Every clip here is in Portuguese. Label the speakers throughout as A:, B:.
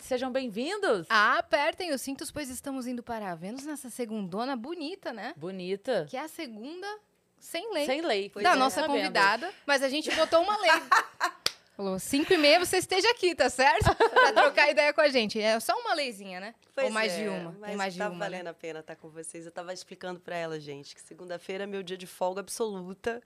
A: sejam bem-vindos.
B: Apertem os cintos, pois estamos indo para a Vênus nessa segundona bonita, né?
A: Bonita.
B: Que é a segunda sem lei.
A: Sem lei.
B: da
A: é,
B: nossa
A: tá vendo?
B: convidada, mas a gente botou uma lei. Falou, 5 e meia você esteja aqui, tá certo? Pra trocar ideia com a gente. É só uma leizinha, né?
C: Pois
B: Ou mais
C: é,
B: de uma.
C: Mas
B: mais de
C: tá
B: uma. né?
C: valendo a pena estar com vocês. Eu tava explicando para ela, gente, que segunda-feira é meu dia de folga absoluta.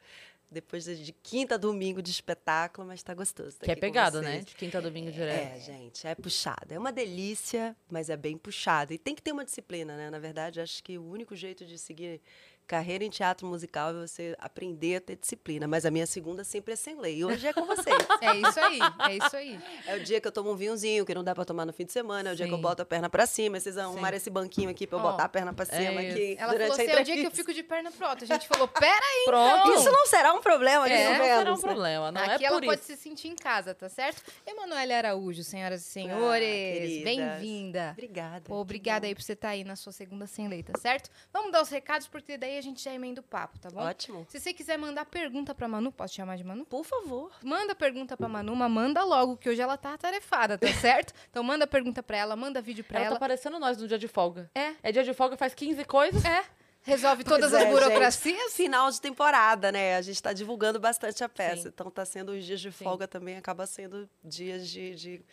C: Depois de quinta a domingo de espetáculo, mas tá gostoso. tá
A: Que é pegado, né? De quinta a domingo direto.
C: É, gente, é puxado. É uma delícia, mas é bem puxado. E tem que ter uma disciplina, né? Na verdade, acho que o único jeito de seguir carreira em teatro musical é você aprender a ter disciplina. Mas a minha segunda sempre é sem lei. E hoje é com vocês.
B: É isso aí, é isso aí.
C: É o dia que eu tomo um vinhozinho, que não dá pra tomar no fim de semana. É o dia que eu
B: Sim.
C: boto a perna pra cima. Vocês arrumaram esse banquinho aqui pra eu
B: Ó,
C: botar a perna pra cima
A: é
C: aqui
B: Ela
C: durante
B: falou
C: a
B: assim, é o dia que eu fico de perna pro alto. A gente falou, peraí,
A: Pronto.
C: Isso não será um problema aqui
B: É,
A: não será um problema, não
B: Aqui
A: é
B: ela pode
A: isso.
B: se sentir em casa, tá certo? Emanuele Araújo, senhoras e senhores,
C: queridas.
B: bem-vinda.
C: Obrigada.
B: Pô, obrigada aí por você estar aí na sua segunda sem lei, tá certo? Vamos dar os recados, porque daí a gente já emenda o papo, tá bom?
C: Ótimo.
B: Se você quiser mandar pergunta pra Manu, posso te chamar de Manu?
C: Por favor.
B: Manda pergunta pra Manu, mas manda logo, que hoje ela tá atarefada, tá certo? Então manda pergunta pra ela, manda vídeo pra
A: Ela
B: ela.
A: tá parecendo nós no dia de folga.
B: É,
A: É dia de folga, faz 15 coisas.
B: é. Resolve todas
C: Pois
B: as
C: é,
B: burocracias.
C: Final de temporada, né? A gente tá divulgando bastante a peça.
B: Sim.
C: Então tá sendo os dias de
B: Sim.
C: folga também, acaba sendo dias de, de,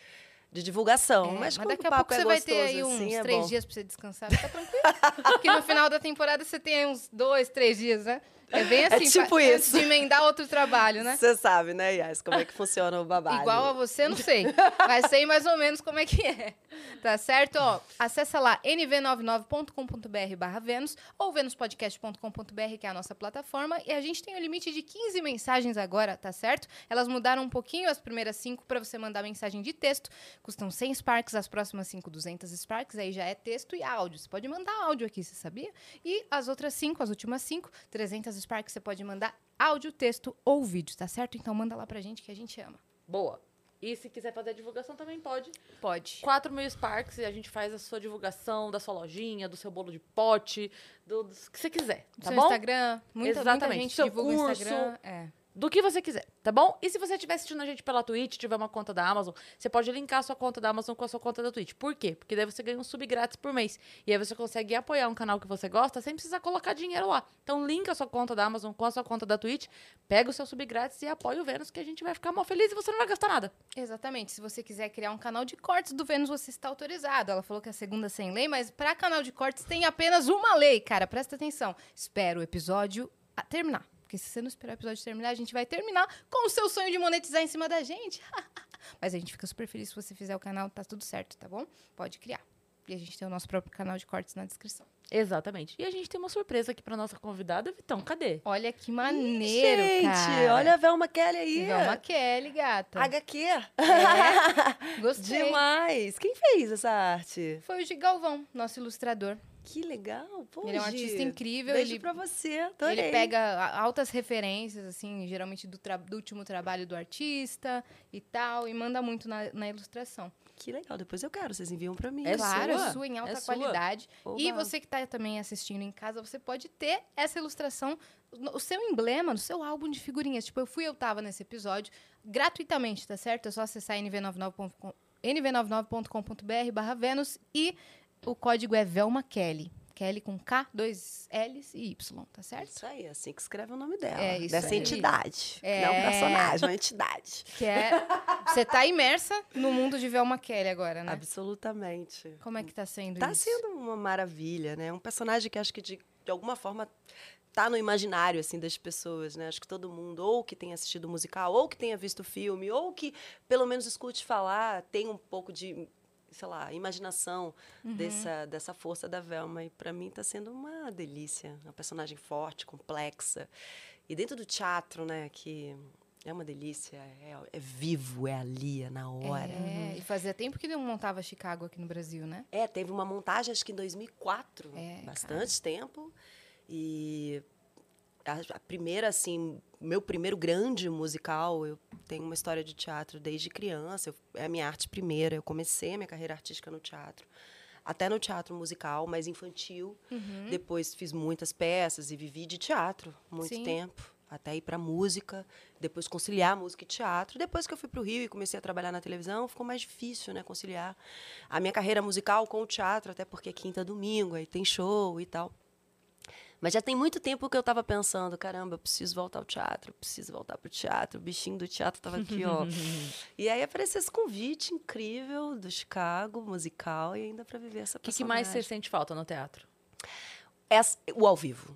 C: de divulgação.
B: É,
C: mas,
B: mas daqui a pouco
C: é
B: você vai ter aí uns
C: assim,
B: três dias pra você descansar, fica tranquilo. Porque no final da temporada você tem aí uns dois, três dias, né? É bem assim,
C: tipo
B: pa- antes
C: isso.
B: de emendar outro trabalho, né?
C: Você sabe, né, Yas, como é que funciona o babado.
B: Igual a você, não sei. Mas sei mais ou menos como é que é. Tá certo? Ó, acessa lá nv99.com.br barra Vênus ou venuspodcast.com.br, que é a nossa plataforma. E a gente tem o limite de 15 mensagens agora, tá certo? Elas mudaram um pouquinho as primeiras cinco para você mandar mensagem de texto. Custam 100 Sparks, as próximas cinco 200 Sparks. Aí já é texto e áudio. Você pode mandar áudio aqui, você sabia? E as outras cinco, as últimas cinco, 300 Sparks, você pode mandar áudio, texto ou vídeo, tá certo? Então manda lá pra gente que a gente ama.
A: Boa. E se quiser fazer a divulgação também pode.
B: Pode.
A: 4 mil Sparks e a gente faz a sua divulgação da sua lojinha, do seu bolo de pote, do, do que você quiser, tá
B: seu
A: bom?
B: Instagram. Muita, muita
A: Exatamente.
B: gente
A: Seu
B: divulga o
A: curso.
B: Instagram. É.
A: Do que você quiser, tá bom? E se você estiver assistindo a gente pela Twitch, tiver uma conta da Amazon, você pode linkar a sua conta da Amazon com a sua conta da Twitch. Por quê? Porque daí você ganha um sub grátis por mês. E aí você consegue apoiar um canal que você gosta sem precisar colocar dinheiro lá. Então linka a sua conta da Amazon com a sua conta da Twitch, pega o seu sub grátis e apoia o Vênus, que a gente vai ficar mal feliz e você não vai gastar nada.
B: Exatamente. Se você quiser criar um canal de cortes do Vênus, você está autorizado. Ela falou que a segunda é sem lei, mas para canal de cortes tem apenas uma lei, cara. Presta atenção. Espera o episódio terminar. Porque se você não esperar o episódio terminar, a gente vai terminar com o seu sonho de monetizar em cima da gente. mas a gente fica super feliz se você fizer o canal, tá tudo certo, tá bom? Pode criar. E a gente tem o nosso próprio canal de cortes na descrição.
A: Exatamente. E a gente tem uma surpresa aqui pra nossa convidada, Vitão. Cadê?
B: Olha que maneiro,
C: Gente,
B: cara.
C: olha a Velma Kelly aí.
B: Velma Kelly, gata.
C: HQ.
B: É, gostei.
C: Demais. Quem fez essa arte?
B: Foi o Gi Galvão, nosso ilustrador.
C: Que legal. Pô,
B: Ele é um artista incrível,
C: Beijo
B: ele-
C: pra você. Adorei.
B: Ele pega altas referências, assim, geralmente do, do último trabalho do artista e tal, e manda muito na, na ilustração.
C: Que legal. Depois eu quero. Vocês enviam pra mim.
A: É
B: claro,
A: sua?
B: é sua em alta
A: É sua?
B: qualidade. E
C: Oba.
B: você que está também assistindo em casa, você pode ter essa ilustração, o seu emblema, no seu álbum de figurinhas. Tipo, eu fui, eu tava nesse episódio, gratuitamente, tá certo? É só acessar nv99.com nv99.com.br barra Vênus e o código é Velma Kelly. Kelly com K, dois L's e Y, tá certo?
C: Isso aí, é assim que escreve o nome dela.
B: É isso
C: Dessa
B: aí.
C: entidade.
B: É.
C: Não é um personagem, uma entidade.
B: Que é. Você tá imersa no mundo de Velma Kelly agora, né?
C: Absolutamente.
B: Como é que tá sendo
C: Tá
B: isso?
C: sendo uma maravilha, né? Um personagem que acho que de, de alguma forma tá no imaginário assim das pessoas, né? Acho que todo mundo ou que tenha assistido o musical, ou que tenha visto o filme, ou que pelo menos escute falar, tem um pouco de, sei lá, imaginação
B: Uhum.
C: dessa dessa força da Velma e para mim tá sendo uma delícia, uma personagem forte, complexa. E dentro do teatro, né, que é uma delícia, é, é vivo, é ali, é na hora.
B: É, e fazia tempo que não montava Chicago aqui no Brasil, né?
C: É, teve uma montagem, acho que em 2004,
B: É,
C: bastante tempo. E a, a primeira, assim, meu primeiro grande musical, eu tenho uma história de teatro desde criança, eu- é a minha arte primeira. Eu comecei a minha carreira artística no teatro, até no teatro musical, mais infantil.
B: Uhum.
C: Depois fiz muitas peças e vivi de teatro muito
B: Sim.
C: tempo. até ir para música, depois conciliar música e teatro. Depois que eu fui para o Rio e comecei a trabalhar na televisão, ficou mais difícil, né, conciliar a minha carreira musical com o teatro, até porque é quinta domingo, aí tem show e tal. Mas já tem muito tempo que eu estava pensando, caramba, eu preciso voltar ao teatro, preciso voltar pro teatro. O bichinho do teatro estava aqui, ó. e aí apareceu esse convite incrível do Chicago, musical, e ainda para viver essa
A: O que, que mais você sente falta no teatro?
C: Essa, o ao vivo.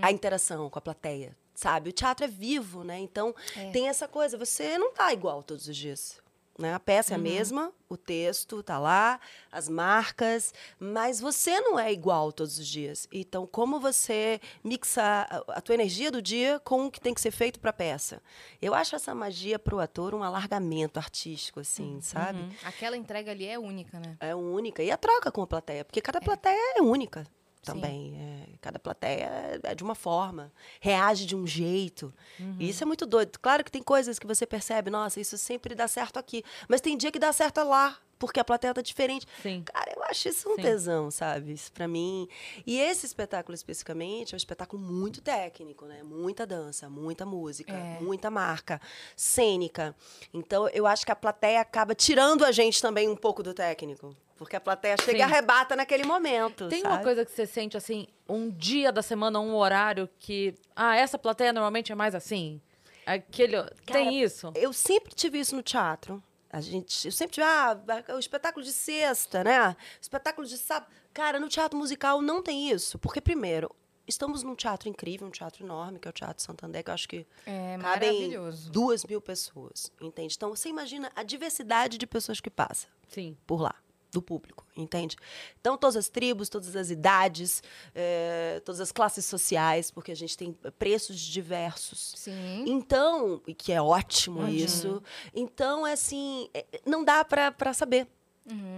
C: A interação com a plateia, sabe? O teatro é vivo, né? Então,
B: É.
C: tem essa coisa, você não tá igual todos os dias. Né? A peça é a mesma, o texto tá lá, as marcas, mas você não é igual todos os dias. Então, como você mixa a, a tua energia do dia com o que tem que ser feito para a peça? Eu acho essa magia para o ator um alargamento artístico, assim, sabe?
B: Aquela entrega ali é única, né?
C: É única. E a troca com a plateia, porque cada plateia é única também. É, cada plateia é de uma forma, reage de um jeito. E isso é muito doido. Claro que tem coisas que você percebe, nossa, isso sempre dá certo aqui. Mas tem dia que dá certo lá, porque a plateia tá diferente.
A: Sim.
C: Cara, eu acho isso um
A: Sim.
C: tesão, sabe? Isso pra mim. E esse espetáculo especificamente é um espetáculo muito técnico, né? Muita dança, muita música,
B: É.
C: muita marca, cênica. Então eu acho que a plateia acaba tirando a gente também um pouco do técnico. Porque a plateia chega
A: Sim.
C: e arrebata naquele momento.
A: Tem
C: sabe?
A: uma coisa que você sente assim, um dia da semana, um horário que. Ah, essa plateia normalmente é mais assim. Aquele. tem isso?
C: Eu sempre tive isso no teatro. A gente, eu sempre tive, ah, o espetáculo de sexta, né? Espetáculo de sábado. Cara, no teatro musical não tem isso. Porque, primeiro, estamos num teatro incrível, um teatro enorme, que é o Teatro Santander, que eu acho que
B: É
C: cabem
B: maravilhoso.
C: duas mil pessoas, entende? Então, você imagina a diversidade de pessoas que passa
A: Sim.
C: por lá, do público, entende? Então, todas as tribos, todas as idades, eh, todas as classes sociais, porque a gente tem preços diversos.
B: Sim.
C: Então, e que é ótimo isso. Então, é assim, é, não dá pra saber.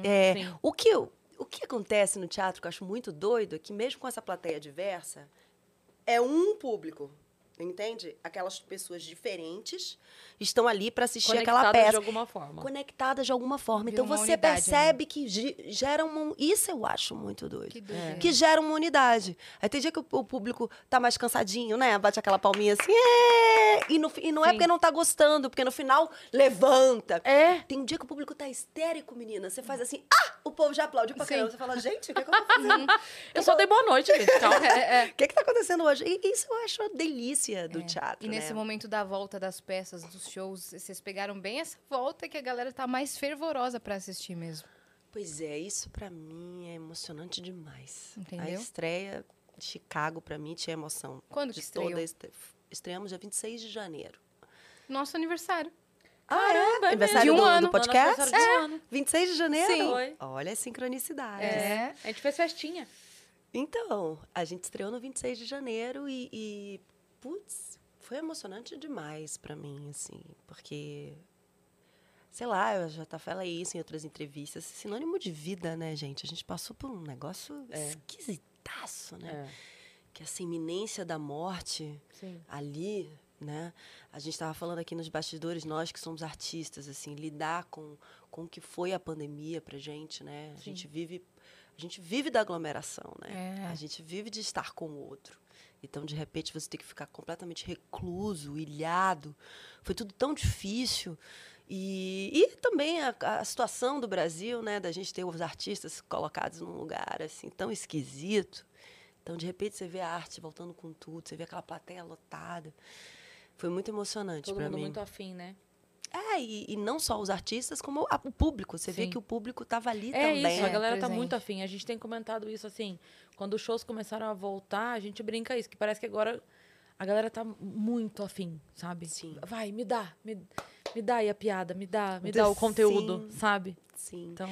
C: É,
A: Sim.
C: o, que, o que acontece no teatro que eu acho muito doido é que, mesmo com essa plateia diversa, é um público. Entende? Aquelas pessoas diferentes estão ali para assistir aquela
A: Conectadas
C: peça
A: de alguma forma.
C: conectadas de alguma forma.
B: Vira
C: Então você
B: unidade,
C: percebe que ge- gera uma. Isso eu acho muito doido.
B: Que doideira.
C: Que gera uma unidade. Aí tem dia que o, o público tá mais cansadinho, né? Bate aquela palminha assim. "É!" E, no e não é
A: Sim.
C: porque não tá gostando, porque no final levanta.
A: É.
C: Tem um dia que o público tá histérico, menina. Você faz assim, ah! O povo já aplaude pra caramba. Você fala, gente, o que, é que eu tô fazendo?
A: Eu só dei boa noite, gente. Calma.
C: O que, que tá acontecendo hoje? E isso eu acho a delícia do teatro.
B: É. E nesse
C: né?
B: momento da volta das peças, dos shows, vocês pegaram bem essa volta que a galera tá mais fervorosa pra assistir mesmo.
C: Pois é, isso pra mim é emocionante demais. A
B: Entendeu?
C: estreia de Chicago pra mim tinha emoção.
B: Quando que
C: de toda
B: estreou?
C: a estre- Estreamos dia 26 de janeiro.
B: Nosso aniversário.
A: Caramba, é
C: Aniversário do,
B: De um ano.
C: do podcast?
A: Aniversário de um ano.
C: 26 de janeiro?
B: Sim.
A: Foi.
C: Olha a sincronicidade.
B: É.
A: A gente fez festinha.
C: Então, a gente estreou no 26 de janeiro e, e putz, foi emocionante demais pra mim, assim, porque sei lá, eu já tá falei isso em outras entrevistas, sinônimo de vida, né, gente? A gente passou por um negócio esquisitaço, né?
A: É.
C: Que essa iminência da morte
A: Sim.
C: ali, né? A gente estava falando aqui nos bastidores, nós que somos artistas, assim, lidar com, com o que foi a pandemia pra gente, né? A gente vive a gente vive da aglomeração, né?
B: É.
C: A gente vive de estar com o outro. Então, de repente, você tem que ficar completamente recluso, ilhado. Foi tudo tão difícil. E, e também a, a situação do Brasil, né? Da gente ter os artistas colocados num lugar assim tão esquisito. Então, de repente, você vê a arte voltando com tudo, você vê aquela plateia lotada. Foi muito emocionante
A: Todo
C: para
A: mundo
C: mim.
A: muito afim, né?
C: É, e, e não só os artistas, como a- o público. Você vê
A: Sim.
C: que o público estava ali
A: É
C: também.
A: isso, a
B: É,
A: galera tá
B: presente.
A: muito afim. A gente tem comentado isso assim. Quando os shows começaram a voltar, a gente brinca isso, que parece que agora a galera tá muito afim, sabe?
C: Sim.
A: Vai, me dá, me, me dá aí a piada, me dá, me
C: Sim.
A: dá o conteúdo, sabe?
C: Sim.
A: Então,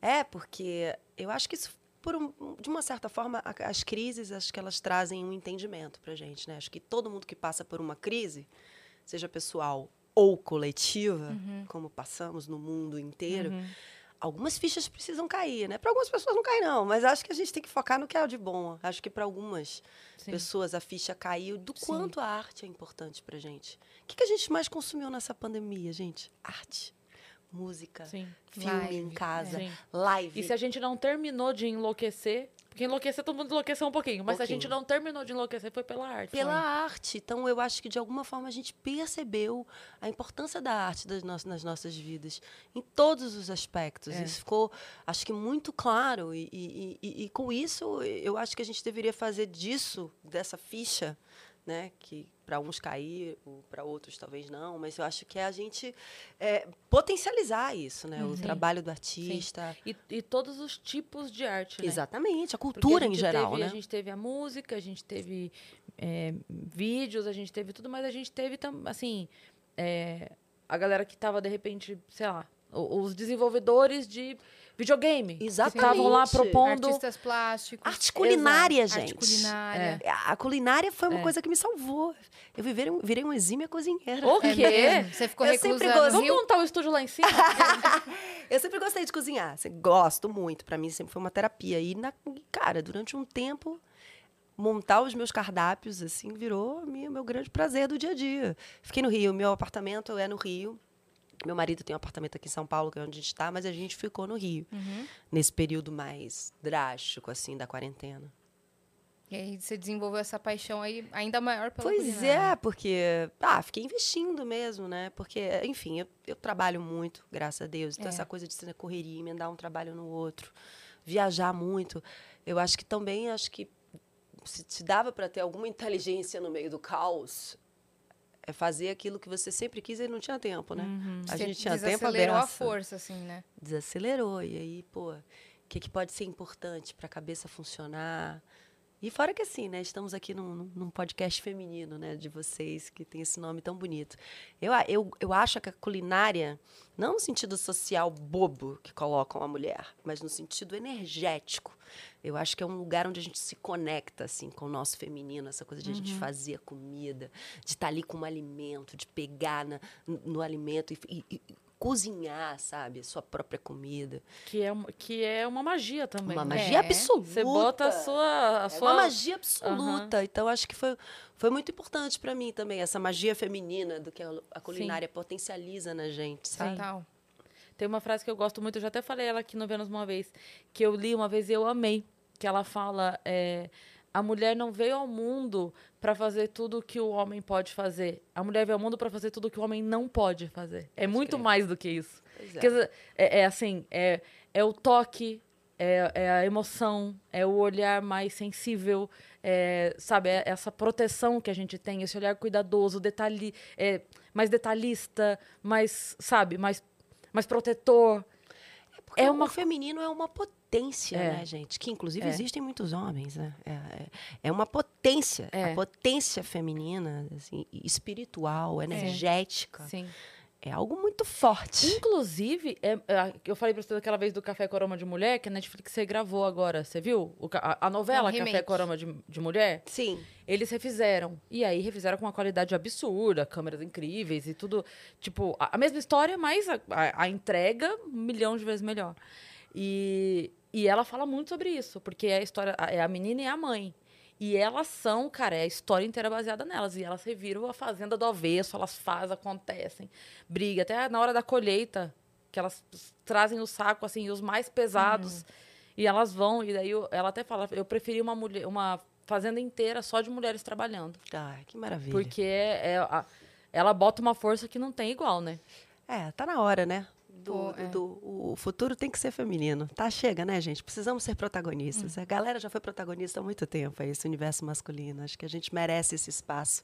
C: É, porque eu acho que isso, por um- de uma certa forma, a- as crises, acho que elas trazem um entendimento pra gente, né? Acho que todo mundo que passa por uma crise, seja pessoal ou coletiva,
B: Uhum.
C: como passamos no mundo inteiro, algumas fichas precisam cair, né? Para algumas pessoas não cai não, mas acho que a gente tem que focar no que é de bom. Acho que para algumas
A: sim.
C: pessoas a ficha caiu do
B: Sim.
C: quanto a arte é importante pra gente. O que, que a gente mais consumiu nessa pandemia, gente? Arte. Música,
A: Sim.
C: filme
B: Live,
C: em casa,
A: Sim.
C: live.
A: E se a gente não terminou de enlouquecer, porque enlouquecer todo mundo enlouqueceu um pouquinho, mas se a gente não terminou de enlouquecer foi pela arte.
C: pela arte. Então, eu acho que de alguma forma a gente percebeu a importância da arte das nossas, nas nossas vidas, em todos os aspectos.
A: É.
C: Isso ficou, acho que, muito claro. E, e- e- e com isso, eu acho que a gente deveria fazer disso, dessa ficha, né, que para uns cair, para outros talvez não, mas eu acho que é a gente é, potencializar isso, né, o
A: Uhum. Sim.
C: trabalho do artista.
A: E, e todos os tipos de arte, né?
C: Exatamente, a cultura
A: a
C: em geral,
A: teve,
C: né?
A: A gente teve a música, a gente teve é, vídeos, a gente teve tudo, mas a gente teve, tam- assim, é, a galera que tava, de repente, sei lá, o- os desenvolvedores de videogame. Que estavam lá
C: Exatamente.
A: propondo...
B: Artistas plásticos.
C: Arte culinária,
B: Arte
C: gente.
B: culinária.
C: É, A culinária foi uma
A: É.
C: coisa que me salvou. Eu virei, um- virei uma exímia cozinheira.
A: O
B: É
A: quê?
B: mesmo? Você ficou
C: Eu
B: reclusa
C: sempre
B: no
C: gosto-
A: Vamos montar o estúdio lá em cima?
C: Eu sempre gostei de cozinhar. assim, Gosto muito. Pra mim sempre foi uma terapia. E, na, cara, durante um tempo, montar os meus cardápios, assim, virou minha- meu grande prazer do dia a dia. Fiquei no Rio. Meu apartamento é no Rio. Meu marido tem um apartamento aqui em São Paulo, que é onde a gente está, mas a gente ficou no Rio.
B: Uhum.
C: Nesse período mais drástico, assim, da quarentena.
B: E aí você desenvolveu essa paixão aí ainda maior pela
C: Pois
B: culinária.
C: é, porque ah, fiquei investindo mesmo, né? Porque, enfim, eu, eu trabalho muito, graças a Deus. Então,
B: É.
C: essa coisa de ser na correria, emendar um trabalho no outro, viajar muito. Eu acho que também, acho que se, se dava para ter alguma inteligência no meio do caos, é fazer aquilo que você sempre quis e não tinha tempo, né? A
B: Você
C: gente tinha tempo a
B: desacelerou a força, assim, né?
C: Desacelerou. E aí, pô, o que, que pode ser importante para a cabeça funcionar? E fora que assim, né? Estamos aqui num, num- podcast feminino, né? De vocês, que tem esse nome tão bonito. Eu, a- eu, eu acho que a culinária, não no sentido social bobo que colocam a mulher, mas no sentido energético. Eu acho que é um lugar onde a gente se conecta, assim, com o nosso feminino. Essa coisa de a gente fazer a comida, de estar ali com um alimento, de pegar na- no, no alimento e, e- e cozinhar, sabe? A sua própria comida.
A: que, é, que é uma magia também.
C: Uma
A: né?
C: magia
B: É.
C: absoluta.
A: Você bota a sua... A
C: É
A: sua...
C: uma magia absoluta. Então, acho que foi, foi muito importante para mim também, essa magia feminina do que a, a culinária potencializa na gente, sabe?
B: Total.
A: Tem uma frase que eu gosto muito, eu já até falei ela aqui no Vênus uma vez, que eu li uma vez e eu amei, que ela fala, é, a mulher não veio ao mundo para fazer tudo que o homem pode fazer. A mulher veio ao mundo para fazer tudo que o homem não pode fazer. É muito
C: crer.
A: mais do que isso.
C: É.
A: Dizer, é, é assim, é, é o toque, é, é a emoção, é o olhar mais sensível, é, sabe, é essa proteção que a gente tem, esse olhar cuidadoso, detalhe, é, mais detalhista, mais, sabe, mais, mais protetor. É
C: o
A: uma-
C: feminino é uma potência,
A: É.
C: né, gente? Que inclusive
A: É.
C: existem muitos homens, né? É, é, é uma potência.
A: É.
C: A potência feminina, assim, espiritual, energética.
A: Sim.
C: É algo muito forte.
A: Inclusive, é, é, eu falei pra você daquela vez do Café com Aroma de Mulher, que a Netflix gravou agora, você viu? O a, a novela
B: É um
A: Café Aroma de, de Mulher.
C: Sim.
A: Eles refizeram. E aí refizeram com uma qualidade absurda, câmeras incríveis e tudo. Tipo, a, a mesma história, mas a, a- entrega um milhão de vezes melhor. E, e ela fala muito sobre isso, porque é a história, é a menina e a mãe. E elas são, cara, é a história inteira baseada nelas. E elas reviram a fazenda do avesso, elas fazem, acontecem, briga. Até na hora da colheita, que elas trazem o saco, assim, os mais pesados. E elas vão, e daí eu- ela até fala, eu preferi uma mulher, uma fazenda inteira só de mulheres trabalhando.
C: Ai, que maravilha.
A: Porque é, é a- ela bota uma força que não tem igual, né?
C: É, tá na hora, né? Do,
B: Pô, é.
C: do- o futuro tem que ser feminino. Tá, chega, né, gente? Precisamos ser protagonistas. A galera já foi protagonista há muito tempo, é esse universo masculino. Acho que a gente merece esse espaço.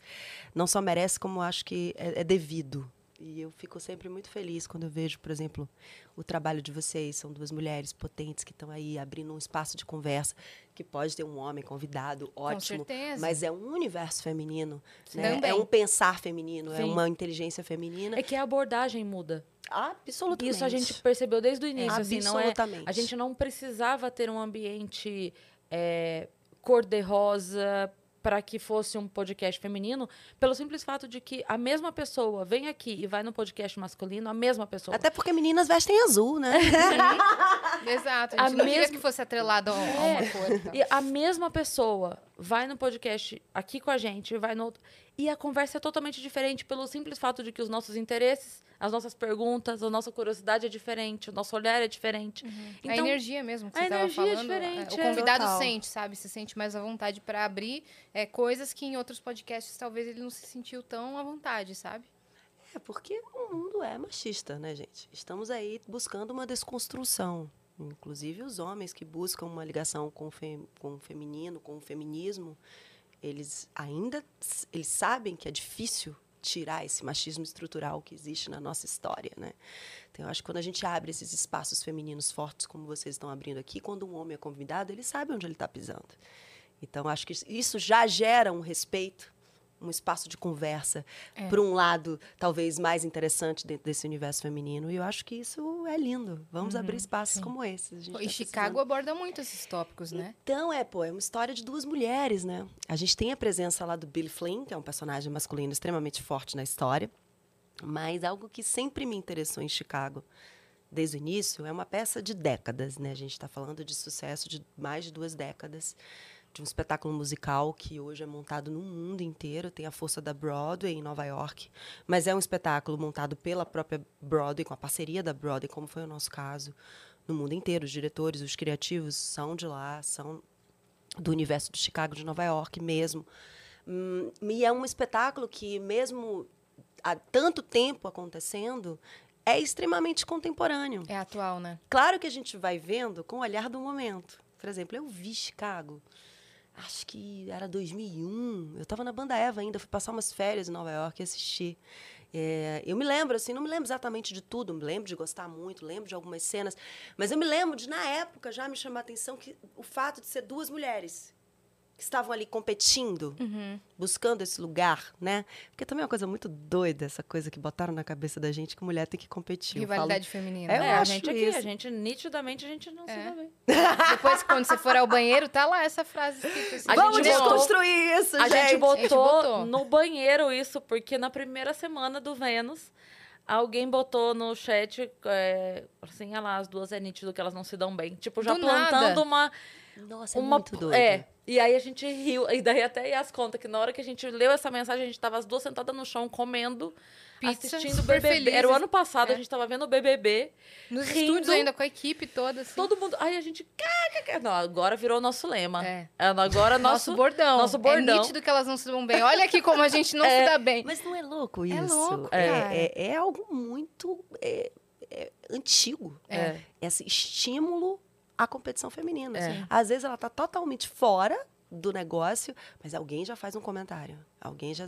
C: Não só merece, como acho que é, é devido. E eu fico sempre muito feliz quando eu vejo, por exemplo, o trabalho de vocês. São duas mulheres potentes que estão aí abrindo um espaço de conversa, que pode ter um homem convidado, ótimo.
B: certeza.
C: Mas é um universo feminino. Né? É um pensar feminino, é
A: Sim.
C: uma inteligência feminina.
A: É que a abordagem muda.
C: Absolutamente.
A: Isso a gente percebeu desde o início. assim, não é,
C: Absolutamente.
A: a gente não precisava ter um ambiente é, cor-de-rosa para que fosse um podcast feminino, pelo simples fato de que a mesma pessoa vem aqui e vai no podcast masculino, a mesma pessoa.
C: Até porque meninas vestem azul, né?
B: Exato. A
A: A mesma-
B: que fosse atrelado a, a uma
A: É.
B: cor. e tal.
A: E a mesma pessoa vai no podcast aqui com a gente, vai no outro. E a conversa é totalmente diferente pelo simples fato de que os nossos interesses, as nossas perguntas, a nossa curiosidade é diferente, o nosso olhar é diferente.
B: a energia mesmo que
A: a
B: você tava
A: energia é
B: falando.
A: diferente,
B: o
A: é.
B: convidado
C: Total.
B: sente, sabe? Se sente mais à vontade pra abrir é, coisas que em outros podcasts talvez ele não se sentiu tão à vontade, sabe?
C: É porque o mundo é machista, né, gente? Estamos aí buscando uma desconstrução. Inclusive os homens que buscam uma ligação com o, fe- com o feminino, com o feminismo, eles ainda eles sabem que é difícil tirar esse machismo estrutural que existe na nossa história, né? Então, eu acho que quando a gente abre esses espaços femininos fortes, como vocês estão abrindo aqui, quando um homem é convidado, ele sabe onde ele está pisando. Então, acho que isso já gera um respeito, um espaço de conversa,
B: É.
C: por um lado, talvez mais interessante dentro desse universo feminino. E eu acho que isso é lindo. Vamos abrir espaços como esse. gente
B: E
C: tá
B: Chicago aborda muito esses tópicos, né?
C: Então, é, pô, é uma história de duas mulheres, né? A gente tem a presença lá do Billy Flynn, que é um personagem masculino extremamente forte na história. Mas algo que sempre me interessou em Chicago, desde o início, é uma peça de décadas, né? A gente está falando de sucesso de mais de duas décadas, de um espetáculo musical que hoje é montado no mundo inteiro, tem a força da Broadway em Nova York, mas é um espetáculo montado pela própria Broadway, com a parceria da Broadway, como foi o nosso caso, no mundo inteiro. Os diretores, os criativos são de lá, são do universo de Chicago, de Nova York mesmo. Hum, e é um espetáculo que, mesmo há tanto tempo acontecendo, é extremamente contemporâneo.
B: É atual, né?
C: Claro que a gente vai vendo com o olhar do momento. Por exemplo, eu vi Chicago, acho que era 2001. Eu estava na banda Eva ainda, fui passar umas férias em Nova York e assisti. É, eu me lembro, assim, não me lembro exatamente de tudo, me lembro de gostar muito, lembro de algumas cenas, mas eu me lembro de, na época, já me chamar a atenção que o fato de ser duas mulheres que estavam ali competindo, buscando esse lugar, né? Porque também é uma coisa muito doida, essa coisa que botaram na cabeça da gente que mulher tem que competir. Eu falo-
B: Rivalidade feminina.
C: É,
A: É,
C: eu
A: a
C: acho
A: gente aqui,
C: isso.
A: a gente, nitidamente, a gente não se
B: É.
A: dá bem.
B: Depois, quando você for ao banheiro, tá lá essa frase escrita assim.
A: A
C: Vamos
A: gente botou-
C: desconstruir isso,
A: A gente,
C: gente.
A: botou
B: A gente botou.
A: no banheiro isso, porque na primeira semana do Vênus, alguém botou no chat, é, assim, ah lá, as duas é nítido que elas não se dão bem. Tipo, já
B: Do
A: plantando
B: nada.
A: uma...
C: Nossa, é
A: uma
C: muito doido.
A: É, e aí a gente riu, e daí até ia as contas, que na hora que a gente leu essa mensagem, a gente tava as duas sentadas no chão, comendo,
B: Pizza,
A: assistindo o BBB. Era o
B: felizes.
A: ano passado,
B: É.
A: a gente tava vendo o BBB,
B: Nos
A: rindo.
B: estúdios ainda com a equipe toda, assim.
A: todo mundo... Aí a gente... Não, agora virou nosso lema.
B: É.
A: Agora
B: Nosso
A: nosso...
B: bordão.
A: nosso
B: É
A: bordão.
B: nítido que elas não se dão bem. Olha aqui como a gente não se dá bem.
C: Mas não é louco
B: É
C: isso?
B: louco,
C: é,
B: cara.
C: é, é algo muito é, é, antigo.
A: É.
C: Esse estímulo à competição feminina.
A: É.
C: Às vezes ela está totalmente fora do negócio, mas alguém já faz um comentário. Alguém já...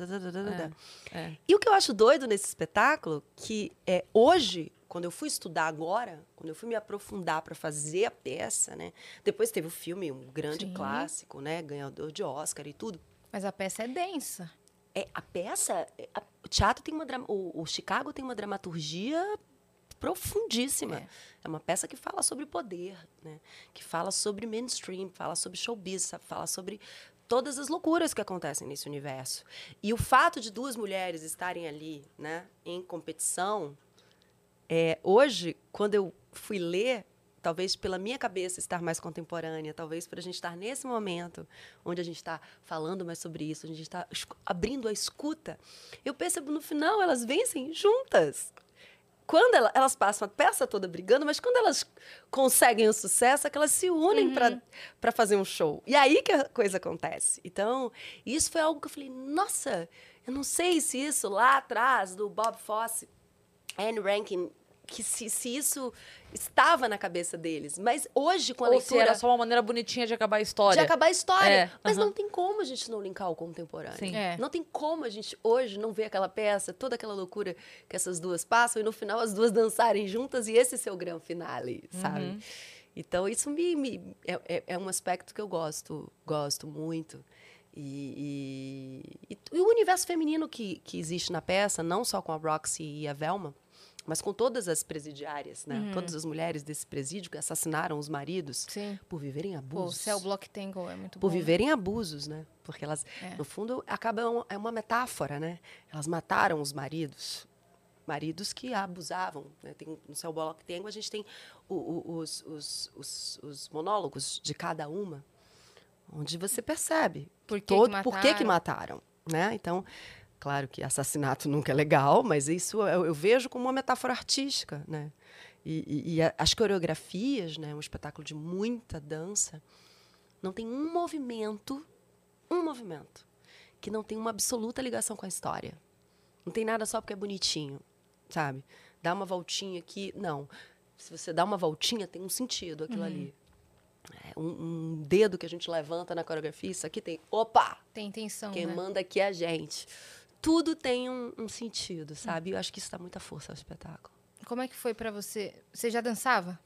A: É.
C: E o que eu acho doido nesse espetáculo, que é hoje, quando eu fui estudar agora, quando eu fui me aprofundar para fazer a peça, né? Depois teve o filme, um grande
B: Sim.
C: clássico, né? Ganhador de Oscar e tudo.
B: Mas a peça é densa.
C: É, a peça, é, a- o teatro tem uma o, o Chicago tem uma dramaturgia profundíssima.
B: É.
C: É. uma peça que fala sobre poder, né? Que fala sobre mainstream, fala sobre showbiz, fala sobre todas as loucuras que acontecem nesse universo. E o fato de duas mulheres estarem ali, né, em competição, é, hoje, quando eu fui ler, talvez pela minha cabeça estar mais contemporânea, talvez por a gente estar nesse momento onde a gente está falando mais sobre isso, onde a gente está abrindo a escuta, eu percebo no final elas vencem juntas. Quando ela- elas passam a peça toda brigando, mas quando elas conseguem o sucesso, é que elas se unem para fazer um show. E aí que a coisa acontece. Então, isso foi algo que eu falei, nossa, eu não sei se isso lá atrás, do Bob Fosse, Anne Rankin, que se, se isso estava na cabeça deles. Mas hoje, com a
A: Ou se
C: leitura
A: era só uma maneira bonitinha de acabar a história.
C: de acabar a história.
A: É,
C: Mas não tem como a gente não linkar o contemporâneo.
A: Sim.
B: É.
C: Não tem como a gente hoje não ver aquela peça, toda aquela loucura que essas duas passam e no final as duas dançarem juntas e esse ser o grande finale, sabe?
A: Uhum.
C: Então isso me, me- é, é- é um aspecto que eu gosto, gosto muito. E, e- e- e o universo feminino que, que existe na peça, não só com a Roxy e a Velma, mas com todas as presidiárias, né?
A: Uhum.
C: Todas as mulheres desse presídio que assassinaram os maridos
B: Sim.
C: por viverem
B: Pô, o
C: abusos
B: Cell Block Tangle é muito
C: por
B: bom.
C: viverem abusos, né? Porque elas,
B: É.
C: no fundo, acabam é uma metáfora, né? Elas mataram os maridos, maridos que abusavam. Né? Tem, no Céu Bloco Tengo a gente tem o- o- os, os, os, os monólogos de cada uma, onde você percebe
B: Por que,
C: todo,
B: que
C: por que que
B: mataram?
C: mataram, né? Então, claro que assassinato nunca é legal, mas isso eu, eu vejo como uma metáfora artística, né? E, e- e as coreografias, né? Um espetáculo de muita dança, não tem um movimento, um movimento que não tem uma absoluta ligação com a história. Não tem nada só porque é bonitinho, sabe? Dá uma voltinha aqui, não. Se você dá uma voltinha, tem um sentido aquilo ali. É, um, um dedo que a gente levanta na coreografia, isso aqui tem. Opa!
B: Tem intenção,
C: Quem
B: né?
C: manda aqui é a gente. Tudo tem um, um sentido, sabe? Eu acho que isso dá muita força ao espetáculo.
B: Como é que foi pra você? Você já dançava?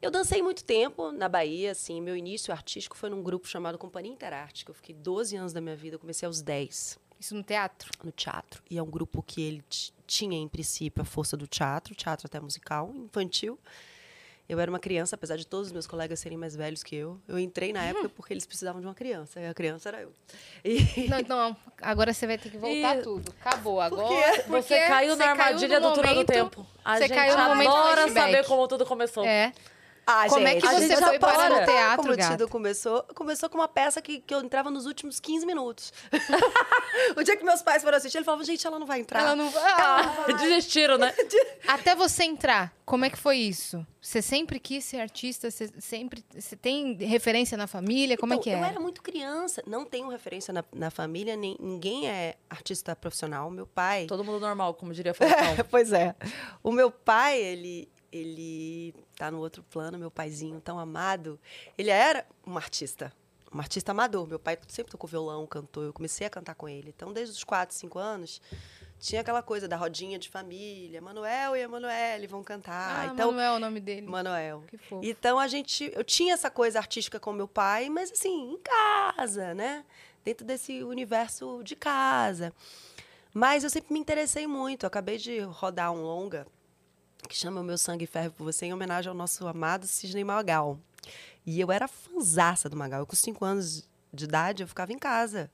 C: Eu dancei muito tempo na Bahia, assim. Meu início artístico foi num grupo chamado Companhia Interarte, que eu fiquei 12 anos da minha vida. Eu comecei aos 10
B: Isso no teatro?
C: no teatro. E é um grupo que ele tinha, em princípio, a força do teatro, teatro até musical, infantil. Eu era uma criança, apesar de todos os meus colegas serem mais velhos que eu. Eu entrei na época porque eles precisavam de uma criança, e a criança era eu. E
B: Não, não, agora você vai ter que voltar
A: E-
B: tudo. Acabou agora. porque
A: Você caiu na
B: você caiu
A: armadilha
B: no
A: do túnel do
B: momento-
A: tempo. A
B: você
A: gente
B: caiu no momento
A: adora saber como tudo começou.
B: É.
C: Ah,
B: Como é
C: gente,
B: que
C: a
B: você
C: gente
B: foi parar no teatro,
C: Como
B: gata?
C: começou? Começou com uma peça que, que eu entrava nos últimos 15 minutos. o dia que meus pais foram assistir, eles falavam, gente, ela não vai entrar.
B: Ela não ah,
A: Desistiram, né?
B: Até você entrar, como é que foi isso? Você sempre quis ser artista? Você sempre você tem referência na família? Como
C: Então,
B: é que é?
C: Eu era muito criança, não tenho referência na, na família, nem, ninguém é artista profissional. Meu pai.
A: Todo mundo normal, como diria Faustão.
C: pois é. O meu pai, ele, ele tá no outro plano, meu paizinho tão amado. Ele era um artista, um artista amador. Meu pai sempre tocou violão, cantou. Eu comecei a cantar com ele. Então, desde os 4, 5 anos, tinha aquela coisa da rodinha de família. Manuel e Emanuele vão cantar.
B: Ah,
C: então,
B: Manuel é o nome dele.
C: Manuel.
B: Que fofo.
C: Então a gente, eu tinha essa coisa artística com meu pai, mas assim, em casa, né? Dentro desse universo de casa. Mas eu sempre me interessei muito. Eu acabei de rodar um longa que chama O Meu Sangue Ferve por Você, em homenagem ao nosso amado Sidney Magal. E eu era fanzaça do Magal. Eu, com cinco anos de idade, eu ficava em casa.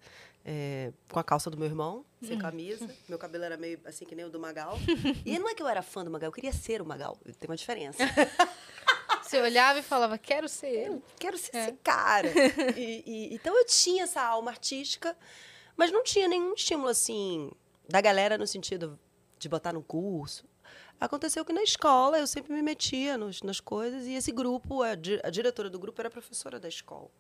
C: é, com a calça do meu irmão, sem camisa. Meu cabelo era meio assim que nem o do Magal. E não é que eu era fã do Magal, eu queria ser o Magal. Tem uma diferença.
B: Você olhava e falava, quero ser ele.
C: quero ser
B: É.
C: esse cara. E- e- então eu tinha essa alma artística, mas não tinha nenhum estímulo assim da galera no sentido de botar no curso. Aconteceu que na escola eu sempre me metia nos- nas coisas e esse grupo, a, di- a diretora do grupo era professora da escola,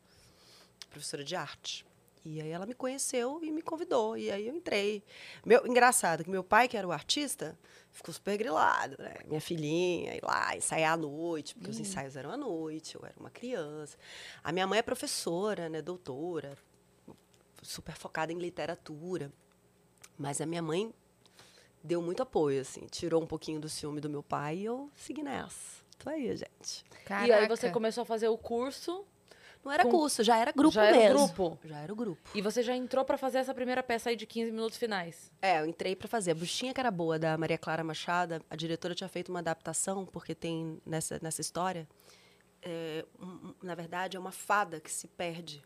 C: professora de arte. E aí ela me conheceu e me convidou. E aí eu entrei. Meu, engraçado que meu pai, que era o artista, ficou super grilado, né? Minha filhinha, ir lá, ensaiar à noite, porque os ensaios eram à noite, eu era uma criança. A minha mãe é professora, né? Doutora, super focada em literatura. Mas a minha mãe deu muito apoio, assim. Tirou um pouquinho do ciúme do meu pai e eu segui nessa. Tô aí, gente.
B: Caraca.
A: E aí você começou a fazer o curso
C: Não era
A: Com-
C: curso, já era grupo
A: Já era
C: mesmo.
A: grupo?
C: Já era o grupo.
A: e você já entrou pra fazer essa primeira peça aí de 15 minutos finais.
C: É, eu entrei pra fazer. A Bruxinha que era boa, da Maria Clara Machado, a diretora tinha feito uma adaptação, porque tem nessa, nessa história, é, um- na verdade, é uma fada que se perde,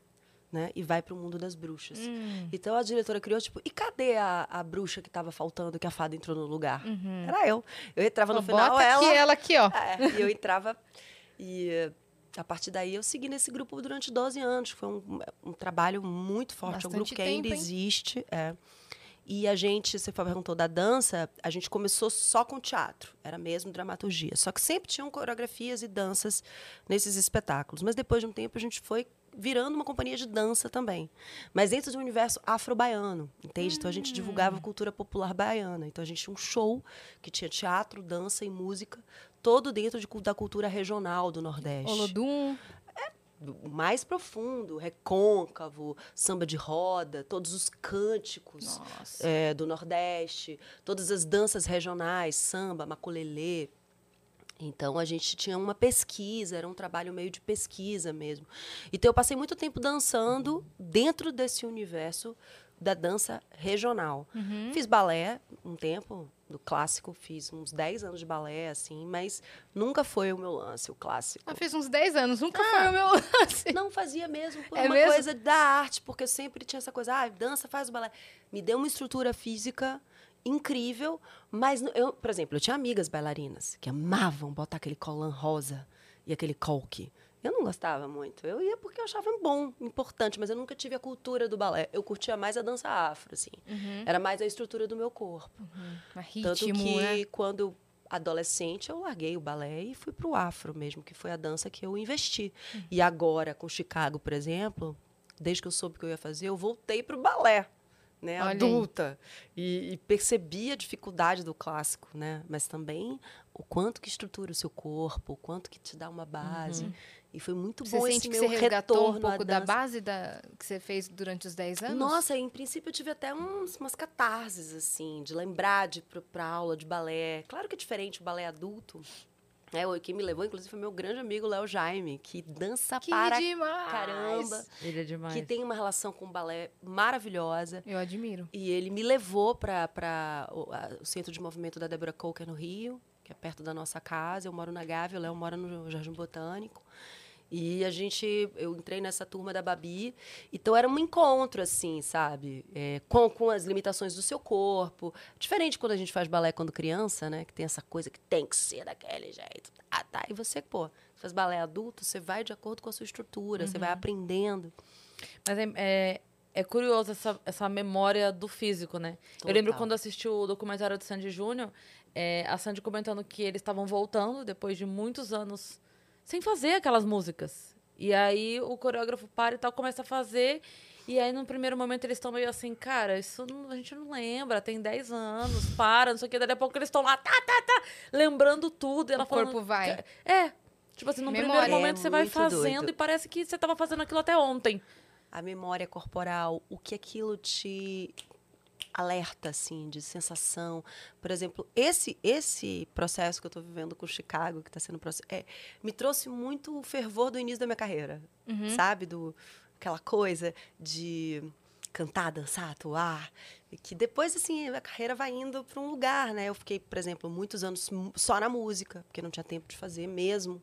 C: né? E vai pro mundo das bruxas.
B: Hum.
C: Então a diretora criou, tipo, e cadê a, a bruxa que tava faltando, que a fada entrou no lugar? Era eu. Eu entrava no
B: Uhum.
C: Final,
B: Bota
C: ela...
B: aqui ela aqui, ó.
C: É, e eu entrava e a partir daí eu segui nesse grupo durante 12 anos. Foi um, um trabalho muito forte. é um
B: Bastante
C: grupo que ainda
B: tempo, hein?
C: existe. É. E a gente, você perguntou da dança, a gente começou só com teatro, era mesmo dramaturgia. Só que sempre tinham coreografias e danças nesses espetáculos. Mas depois de um tempo a gente foi virando uma companhia de dança também. Mas dentro do universo afro-baiano, entende? Então a gente divulgava a cultura popular baiana. Então a gente tinha um show que tinha teatro, dança e música, todo dentro de da cultura regional do Nordeste
B: Olodum.
C: o mais profundo, recôncavo, samba de roda, todos os cânticos é, do Nordeste, todas as danças regionais, samba, maculelê. Então a gente tinha uma pesquisa, era um trabalho meio de pesquisa mesmo. Então eu passei muito tempo dançando dentro desse universo da dança regional. Fiz balé um tempo, do clássico, fiz uns 10 anos de balé, assim, mas nunca foi o meu lance, o clássico.
B: Eu fiz uns 10 anos, nunca foi o meu lance.
C: Não fazia mesmo por
B: É
C: uma
B: mesmo?
C: coisa da arte, porque eu sempre tinha essa coisa, ah, dança, faz o balé. Me deu uma estrutura física incrível, mas eu, por exemplo, eu tinha amigas bailarinas que amavam botar aquele colã rosa e aquele coque. Eu não gostava muito. Eu ia porque eu achava bom, importante, mas eu nunca tive a cultura do balé. Eu curtia mais a dança afro, assim. Era mais a estrutura do meu corpo.
B: Um
C: Tanto
B: ritmo,
C: que
B: né?
C: quando adolescente eu larguei o balé e fui pro afro mesmo, que foi a dança que eu investi.
B: Uhum.
C: E agora com Chicago, por exemplo, desde que eu soube o que eu ia fazer, eu voltei pro balé. Né,
B: Olha
C: adulta e, e percebi a dificuldade do clássico, né? Mas também o quanto que estrutura o seu corpo, o quanto que te dá uma base. E foi muito
B: Uhum. Você
C: bom
B: sente
C: esse
B: que
C: meu
B: você um
C: retorno à
B: pouco da base da, que você fez durante os 10 anos?
C: Nossa, em princípio eu tive até uns, umas catarses, assim, de lembrar de pra aula de balé. Claro que é diferente o balé adulto. É, o que me levou, inclusive, foi meu grande amigo Léo Jaime, que dança
B: Que
C: para
B: demais!
C: caramba,
A: Ele é demais.
C: que tem uma relação com o balé maravilhosa.
B: Eu admiro.
C: E ele me levou para o, o centro de movimento da Débora Coker no Rio, que é perto da nossa casa. Eu moro na Gávea, o Léo mora no Jardim Botânico. E a gente, eu entrei nessa turma da Babi, então era um encontro, assim, sabe? É, com, com as limitações do seu corpo. Diferente quando a gente faz balé quando criança, né? Que tem essa coisa que tem que ser daquele jeito. Ah, tá. E você, pô, faz balé adulto, você vai de acordo com a sua estrutura, você vai aprendendo.
A: Mas é, é, é curioso essa, essa memória do físico, né? Eu lembro
C: Total.
A: quando assisti o documentário do Sandy Júnior, é, a Sandy comentando que eles estavam voltando depois de muitos anos sem fazer aquelas músicas. E aí o coreógrafo para e tal, começa a fazer. E aí, no primeiro momento, eles estão meio assim, cara, isso não- a gente não lembra, tem 10 anos, para, não sei o que. Daí a pouco eles estão lá, tá, tá, tá, lembrando tudo. E ela
B: O corpo
A: falando,
B: vai.
A: É. Tipo assim, no
B: Memória.
A: primeiro momento
C: É
A: você vai fazendo
C: doido.
A: e parece que você tava fazendo aquilo até ontem.
C: a memória corporal, o que aquilo te alerta assim de sensação. Por exemplo, esse esse processo que eu estou vivendo com Chicago, que está sendo processo, é, me trouxe muito o fervor do início da minha carreira, sabe, do aquela coisa de cantar, dançar, atuar, e que depois assim a carreira vai indo para um lugar, né? Eu fiquei, por exemplo, muitos anos só na música, porque não tinha tempo de fazer mesmo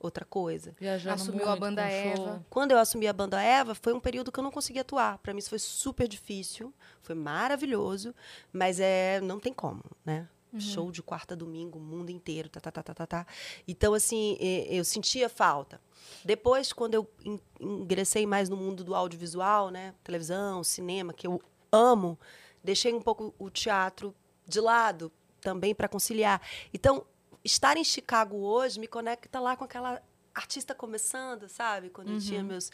C: outra coisa.
A: Viajando
B: Assumiu a
A: muito,
B: banda
A: com show.
B: Eva.
C: Quando eu assumi a banda Eva, foi um período que eu não conseguia atuar. Para mim isso foi super difícil, foi maravilhoso, mas é não tem como, né? Show de quarta a domingo, o mundo inteiro, tá, tá, tá, tá, tá, tá. Então, assim, eu sentia falta. Depois, quando eu in- ingressei mais no mundo do audiovisual, né? Televisão, cinema, que eu amo, deixei um pouco o teatro de lado também para conciliar. Então, estar em Chicago hoje me conecta lá com aquela artista começando, sabe? Quando eu tinha meus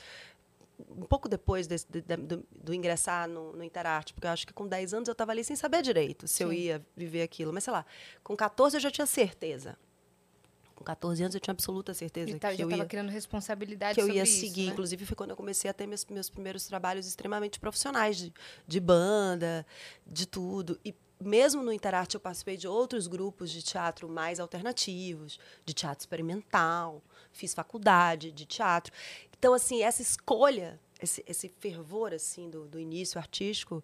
C: um pouco depois desse- de- de- do, do ingressar no, no Interarte, porque eu acho que com 10 anos eu estava ali sem saber direito se eu
B: Sim.
C: ia viver aquilo. Mas sei lá, com 14 eu já tinha certeza. Com 14 anos eu tinha absoluta certeza
B: Ele tá-
C: que eu
B: estava
C: ia
B: criando responsabilidade
C: que eu ia
B: isso,
C: seguir.
B: né?
C: Inclusive, foi quando eu comecei a ter meus, meus primeiros trabalhos extremamente profissionais, de, de banda, de tudo. E mesmo no Interarte, eu participei de outros grupos de teatro mais alternativos, de teatro experimental, fiz faculdade de teatro. Então, assim, essa escolha, esse, esse fervor assim do, do início artístico,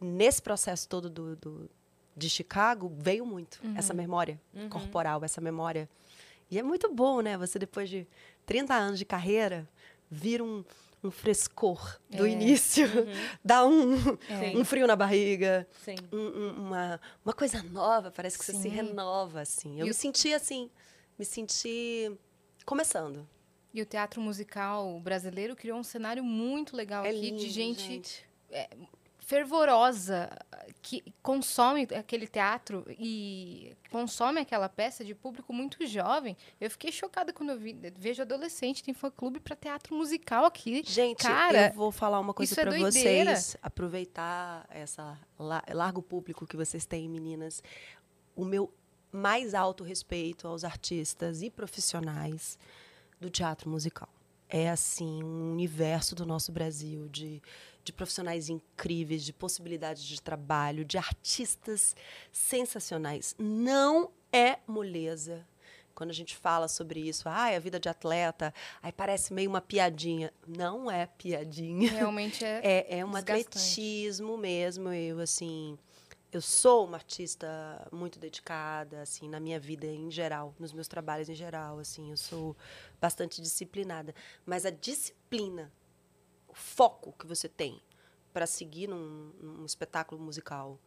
C: nesse processo todo do, do- de Chicago, veio muito essa memória corporal, essa memória. E é muito bom, né? Você, depois de 30 anos de carreira, vir um, um frescor do
B: É.
C: início, dá um,
A: Sim.
C: um frio na barriga,
A: Sim.
C: um- um- uma, uma coisa nova, parece que você se
B: Sim.
C: renova, assim. Eu
B: E
C: me
B: o-
C: senti assim, me senti começando.
B: E o teatro musical brasileiro criou um cenário muito legal
C: É
B: aqui
C: lindo,
B: de gente, fervorosa que consome aquele teatro e consome aquela peça de público muito jovem. Eu fiquei chocada quando eu vi, vejo adolescente tem fã clube para teatro musical aqui.
C: Gente,
B: Cara,
C: eu vou falar uma coisa
B: é
C: para
B: doideira.
C: vocês, aproveitar essa la- largo público que vocês têm, meninas. O meu mais alto respeito aos artistas e profissionais do teatro musical. É assim um universo do nosso Brasil de, de profissionais incríveis, de possibilidades de trabalho, de artistas sensacionais. Não é moleza. Quando a gente fala sobre isso, ah, a vida de atleta, aí parece meio uma piadinha. Não é piadinha.
B: Realmente é,
C: É, é um atletismo mesmo. Eu, assim, eu sou uma artista muito dedicada, assim, na minha vida em geral, nos meus trabalhos em geral, assim, eu sou bastante disciplinada. Mas a disciplina, o foco que você tem para seguir num, num espetáculo musical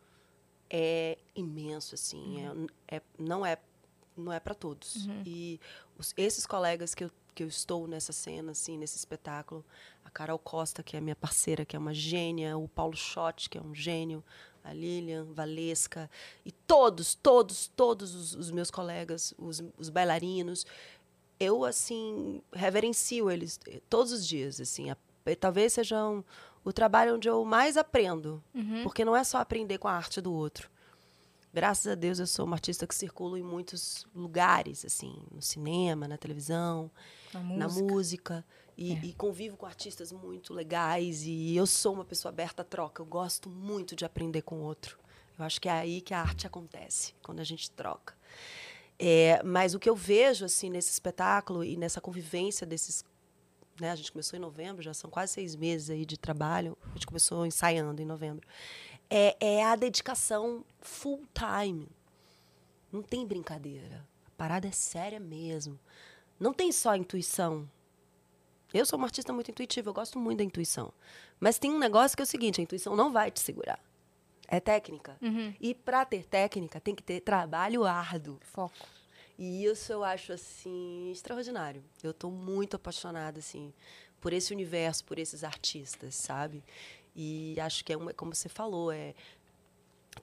C: é imenso, assim, é- é, não é não é para todos. E os- esses colegas que eu que eu estou nessa cena, assim, nesse espetáculo. A Carol Costa, que é minha parceira, que é uma gênia, o Paulo Schott, que é um gênio, a Lilian Valesca, e todos, todos, todos os, os meus colegas, os, os bailarinos, eu, assim, reverencio eles todos os dias, assim. A, talvez sejam o trabalho onde eu mais aprendo,
B: Uhum.
C: porque não é só aprender com a arte do outro. Graças a Deus eu sou uma artista que circula em muitos lugares, assim, no cinema, na televisão,
B: Na
C: na
B: música.
C: E, e convivo com artistas muito legais. E eu sou uma pessoa aberta à troca. Eu gosto muito de aprender com o outro. Eu acho que é aí que a arte acontece, quando a gente troca. É, mas o que eu vejo assim nesse espetáculo e nessa convivência desses. Né, a gente começou em novembro, já são quase seis meses aí de trabalho. A gente começou ensaiando em novembro. É, é a dedicação full time. Não tem brincadeira. A parada é séria mesmo. Não tem só intuição. Eu sou uma artista muito intuitiva, eu gosto muito da intuição. Mas tem um negócio que é o seguinte: a intuição não vai te segurar. É técnica.
B: Uhum.
C: E para ter técnica, tem que ter trabalho árduo.
B: Foco.
C: E isso eu acho assim extraordinário. Eu estou muito apaixonada assim por esse universo, por esses artistas, sabe? E acho que é uma, como você falou, é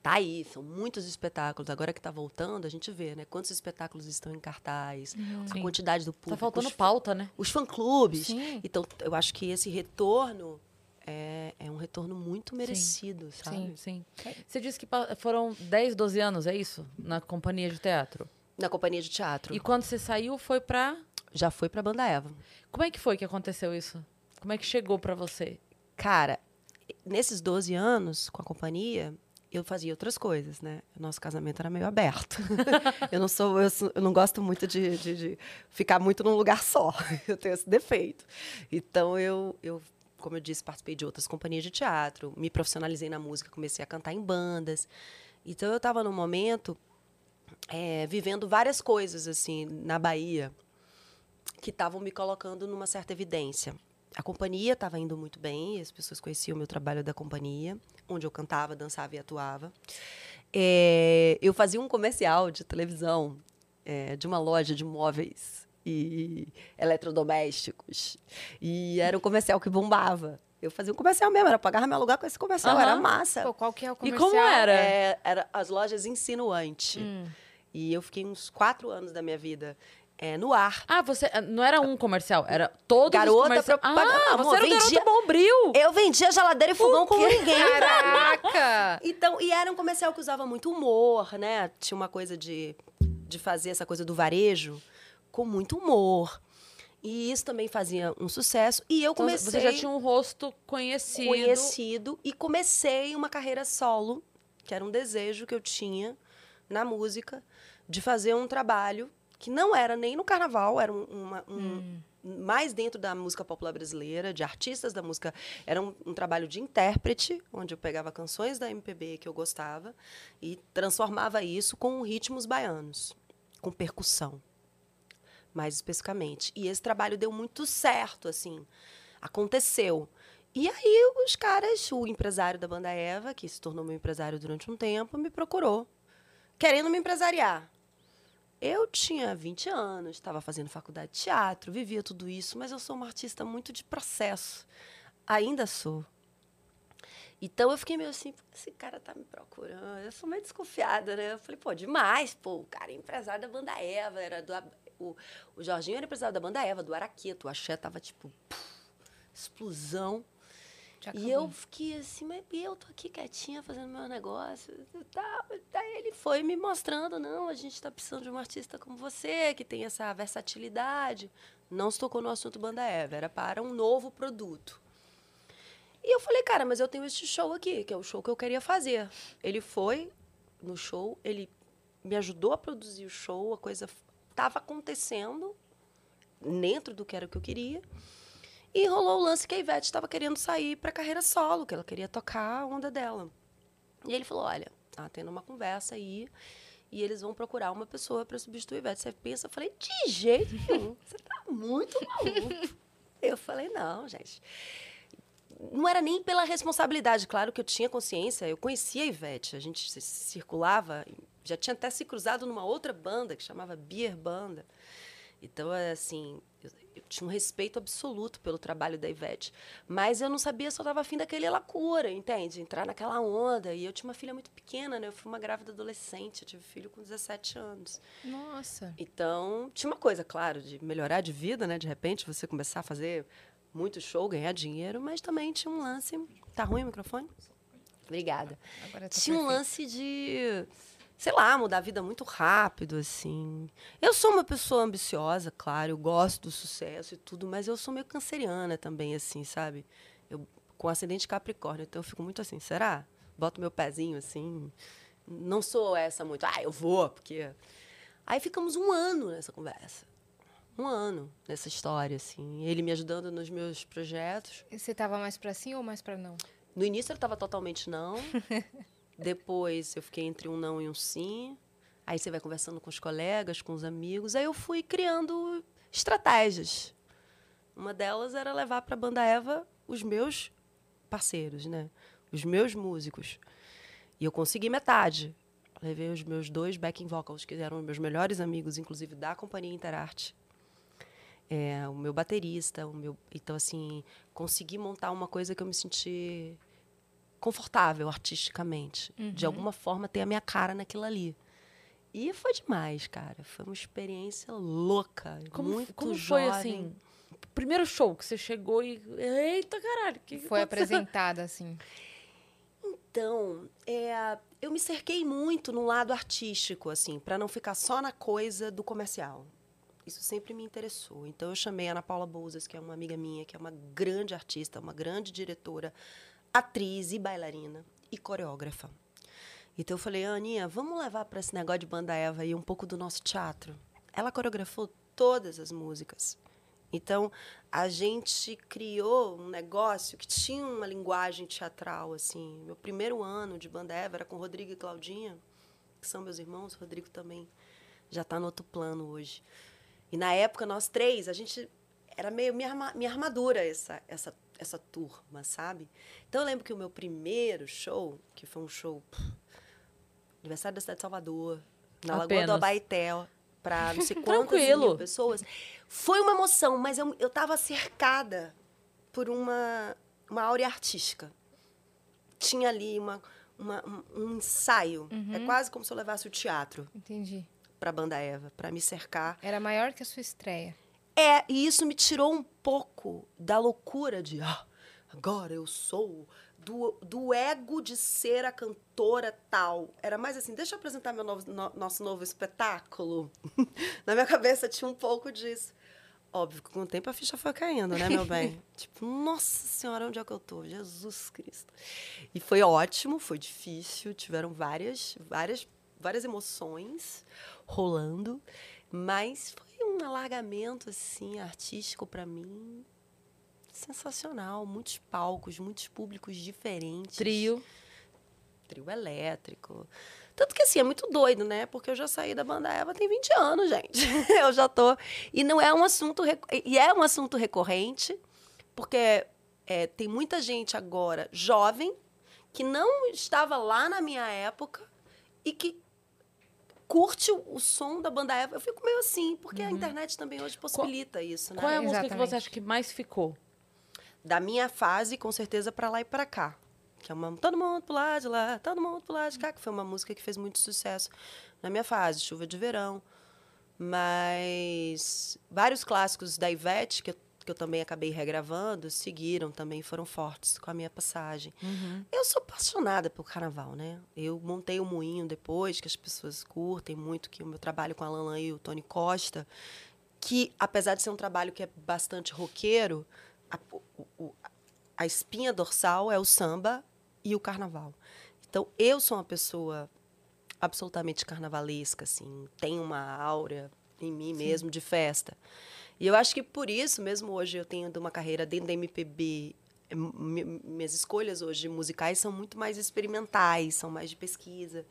C: tá aí, são muitos espetáculos. Agora que está voltando, a gente vê, né? Quantos espetáculos estão em cartaz, a
A: Sim.
C: quantidade do público,
A: Tá faltando
C: os,
A: pauta, né?
C: os fã-clubes.
B: Sim.
C: Então, eu acho que esse retorno é, é um retorno muito merecido, sabe?
A: Sim, sim. Você disse que foram 10, 12 anos, é isso? Na companhia de teatro.
C: Na companhia de teatro.
A: E quando você saiu, foi pra.
C: Já foi para Banda Eva.
A: Como é que foi que aconteceu isso? Como é que chegou pra você?
C: Cara, nesses 12 anos com a companhia, eu fazia outras coisas, né? Nosso casamento era meio aberto. eu não sou, eu, sou- eu não gosto muito de, de- de ficar muito num lugar só. Eu tenho esse defeito. Então eu, eu, como eu disse, participei de outras companhias de teatro, me profissionalizei na música, comecei a cantar em bandas. Então eu estava num momento é, vivendo várias coisas assim na Bahia que estavam me colocando numa certa evidência. A companhia estava indo muito bem, as pessoas conheciam o meu trabalho da companhia, onde eu cantava, dançava e atuava. É, eu fazia um comercial de televisão é, de uma loja de móveis e eletrodomésticos. E era um comercial que bombava. Eu fazia um comercial mesmo, era pagar meu lugar com esse comercial,
A: Aham.
C: era massa.
B: Pô, qual que é o
A: E
B: comercial?
A: como era?
C: É, era as lojas Insinuante.
B: Hum.
C: E eu fiquei uns quatro anos da minha vida é, no ar.
A: Ah, você. Não era um comercial, era todo
C: Garota
A: comercial.
C: propaganda.
A: Ah,
C: Amor,
A: você era o
C: vendia-
A: garoto bombril.
C: Eu vendia geladeira e fogão como ninguém.
B: Caraca!
C: Então, e era um comercial que usava muito humor, né? Tinha uma coisa de, de fazer essa coisa do varejo com muito humor. E isso também fazia um sucesso. E eu
A: Então,
C: comecei
A: Você já tinha um rosto conhecido.
C: conhecido e comecei uma carreira solo, que era um desejo que eu tinha na música, de fazer um trabalho que não era nem no carnaval, era um, uma- um- mais dentro da música popular brasileira, de artistas da música. Era um, um trabalho de intérprete, onde eu pegava canções da MPB que eu gostava e transformava isso com ritmos baianos, com percussão, mais especificamente. E esse trabalho deu muito certo, assim, aconteceu. E aí os caras, o empresário da banda Eva, que se tornou meu empresário durante um tempo, me procurou, querendo me empresariar. Eu tinha 20 anos, estava fazendo faculdade de teatro, vivia tudo isso, mas eu sou uma artista muito de processo. Ainda sou. Então eu fiquei meio assim, "Pô, esse cara tá me procurando. Eu sou meio desconfiada, né? Eu falei, pô, demais, pô, o cara é empresário da banda Eva, era do o, o Jorginho era empresário da banda Eva, do Araqueto, o Axé tava tipo puf, explosão. E eu fiquei assim, mas eu tô aqui quietinha fazendo meu negócio tal. Daí ele foi me mostrando, não, a gente tá precisando de um artista como você, que tem essa versatilidade. Não se tocou no assunto Banda Eva, era para um novo produto. E eu falei, cara, mas eu tenho este show aqui, que é o show que eu queria fazer. Ele foi no show, ele me ajudou a produzir o show, a coisa estava acontecendo dentro do que era o que eu queria. E rolou o lance que a Ivete estava querendo sair para carreira solo, que ela queria tocar a onda dela. E ele falou: Olha, tá tendo uma conversa aí e eles vão procurar uma pessoa para substituir a Ivete. Você pensa? Eu falei: De jeito nenhum, você tá muito maluco. Eu falei: Não, gente. Não era nem pela responsabilidade, claro que eu tinha consciência, eu conhecia a Ivete, a gente circulava, já tinha até se cruzado numa outra banda que chamava Beer Banda. Então, é assim, eu tinha um respeito absoluto pelo trabalho da Ivete. Mas eu não sabia se eu estava afim daquele lacura, entende? Entrar naquela onda. E eu tinha uma filha muito pequena, né? Eu fui uma grávida adolescente, eu tive filho com 17 anos.
B: Nossa.
C: Então, tinha uma coisa, claro, de melhorar de vida, né? De repente, você começar a fazer muito show, ganhar dinheiro, mas também tinha um lance. Tá ruim o microfone? Obrigada.
B: Agora tá
C: Tinha um
B: perfeito.
C: lance de, sei lá, mudar a vida muito rápido, assim. Eu sou uma pessoa ambiciosa, claro, eu gosto do sucesso e tudo, mas eu sou meio canceriana também, assim, sabe? Eu, com ascendente Capricórnio, então eu fico muito assim, será? Boto meu pezinho assim. Não sou essa muito, ah, eu vou, porque. Aí ficamos um ano nessa conversa. Um ano nessa história, assim. Ele me ajudando nos meus projetos.
B: E Você tava mais pra sim ou mais pra não?
C: No início ele estava totalmente não. Depois eu fiquei entre um não e um sim. Aí você vai conversando com os colegas, com os amigos. Aí eu fui criando estratégias. Uma delas era levar para a banda Eva os meus parceiros, né? Os meus músicos. E eu consegui metade. Levei os meus dois backing vocals, que eram meus melhores amigos, inclusive da companhia Interarte. É, o meu baterista, o meu. Então, assim, consegui montar uma coisa que eu me senti confortável artisticamente. De alguma forma, ter a minha cara naquilo ali. E foi demais, cara. Foi uma experiência louca.
A: Como,
C: muito
A: como
C: jovem.
A: foi assim? o Primeiro show que você chegou e. Eita caralho, que que
B: Foi
A: aconteceu?
B: apresentada, assim.
C: Então, é, eu me cerquei muito no lado artístico, assim, para não ficar só na coisa do comercial. Isso sempre me interessou. Então, eu chamei a Ana Paula Bouzas, que é uma amiga minha, que é uma grande artista, uma grande diretora, atriz e bailarina e coreógrafa. Então, eu falei, Aninha, vamos levar para esse negócio de banda Eva aí um pouco do nosso teatro. Ela coreografou todas as músicas. Então, a gente criou um negócio que tinha uma linguagem teatral, assim. Meu primeiro ano de banda Eva era com Rodrigo e Claudinha, que são meus irmãos. Rodrigo também já está no outro plano hoje. E na época, nós três, a gente... Era meio minha, minha armadura essa, essa, essa turma, sabe? Então, eu lembro que o meu primeiro show, que foi um show... pff, aniversário da cidade de Salvador, na Lagoa do
A: Apenas.
C: Abaeté, para não sei quantas mil pessoas. Foi uma emoção, mas eu, eu tava cercada por uma, uma áurea artística. Tinha ali uma, uma- um, ensaio. É quase como se eu levasse o teatro
B: Entendi.
C: para a banda Eva, para me cercar.
B: Era maior que a sua estreia.
C: É, e isso me tirou um pouco da loucura de ah, agora eu sou do, do ego de ser a cantora tal. Era mais assim, deixa eu apresentar meu novo, no- nosso novo espetáculo. Na minha cabeça tinha um pouco disso. Óbvio que com o tempo a ficha foi caindo, né, meu bem? tipo, nossa senhora, onde é que eu tô? Jesus Cristo. E foi ótimo, foi difícil, tiveram várias, várias, várias emoções rolando, mas foi um alargamento assim artístico para mim sensacional, muitos palcos, muitos públicos diferentes.
A: Trio.
C: Trio elétrico. Tanto que assim, é muito doido, né? Porque eu já saí da banda Eva tem 20 anos, gente. eu já tô. E não é um assunto. rec- E é um assunto recorrente, porque é, tem muita gente agora jovem que não estava lá na minha época e que curte o, som da banda Eva. Eu fico meio assim, porque a internet também hoje possibilita isso, né?
A: Qual é a música que
B: Exatamente.
A: você acha que mais ficou?
C: da minha fase, com certeza, para lá e para cá. Que é uma Todo mundo pro lado de lá, todo mundo pro lado de cá, que foi uma música que fez muito sucesso na minha fase, Chuva de Verão. Mas vários clássicos da Ivete, que eu, que eu também acabei regravando, seguiram também, foram fortes com a minha passagem. Eu sou apaixonada pelo carnaval, né? Eu montei o moinho depois, que as pessoas curtem muito, que o meu trabalho com a Lanlan e o Tony Costa, que apesar de ser um trabalho que é bastante roqueiro, a, o- a espinha dorsal é o samba e o carnaval. Então, eu sou uma pessoa absolutamente carnavalesca, assim, tem uma aura em mim mesmo de festa. E eu acho que por isso, mesmo hoje eu tendo uma carreira dentro da MPB, mi- minhas escolhas hoje musicais são muito mais experimentais, são mais de pesquisa.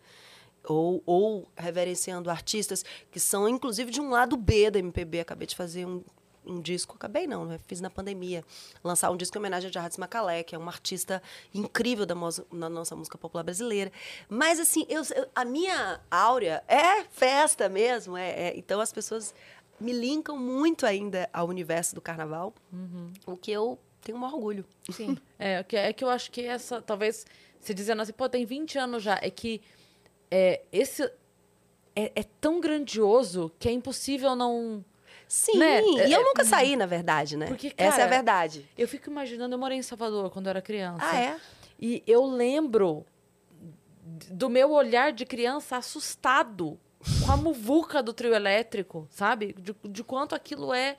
C: Ou, ou reverenciando artistas que são, inclusive, de um lado B da MPB. Acabei de fazer um, um disco, acabei não, né? fiz na pandemia, lançar um disco em homenagem a Jardim Macalé, que é uma artista incrível da, nossa música popular brasileira. Mas, assim, eu- a minha áurea é festa mesmo. É, é- então, as pessoas me linkam muito ainda ao universo do carnaval,
A: Uhum.
C: o que eu tenho um orgulho.
B: Sim.
A: É, que, é que eu acho que essa, talvez, se dizendo assim, pô, tem 20 anos já, é que é, esse é, é tão grandioso que é impossível não.
C: Sim,
A: Né?
C: e
A: É-
C: eu nunca saí, na verdade, né?
A: Porque,
C: Essa é a
A: cara,
C: verdade.
A: Eu fico imaginando, eu morei em Salvador quando eu era criança.
C: Ah, é?
A: E eu lembro do meu olhar de criança assustado com a muvuca do trio elétrico, sabe? De, de quanto aquilo é.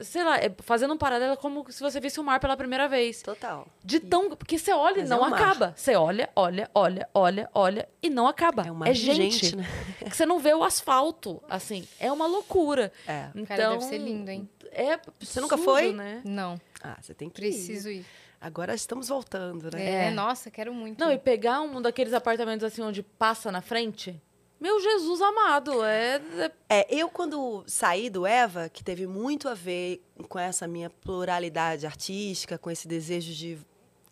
A: Sei lá, é- fazendo um paralelo é como se você visse o mar pela primeira vez.
C: Total.
A: De tão. Porque você olha e
C: Mas
A: não
C: é um mar.
A: acaba. Você olha, olha, olha, olha, olha e não acaba.
C: É um mar
A: é gente.
C: gente, né?
A: É que você não vê o asfalto. Assim, é uma loucura.
C: É.
A: Então,
B: Cara, deve ser lindo, hein?
A: É
C: Você nunca
A: absurdo,
C: foi?
A: Né?
B: Não,
C: Ah, você tem que ir.
B: preciso ir.
C: Agora estamos voltando, né?
B: É,
A: É.
B: nossa, quero muito.
A: Não, e pegar um daqueles apartamentos assim onde passa na frente. Meu Jesus amado, é. é-
C: É, eu quando saí do Eva, que teve muito a ver com essa minha pluralidade artística, com esse desejo de,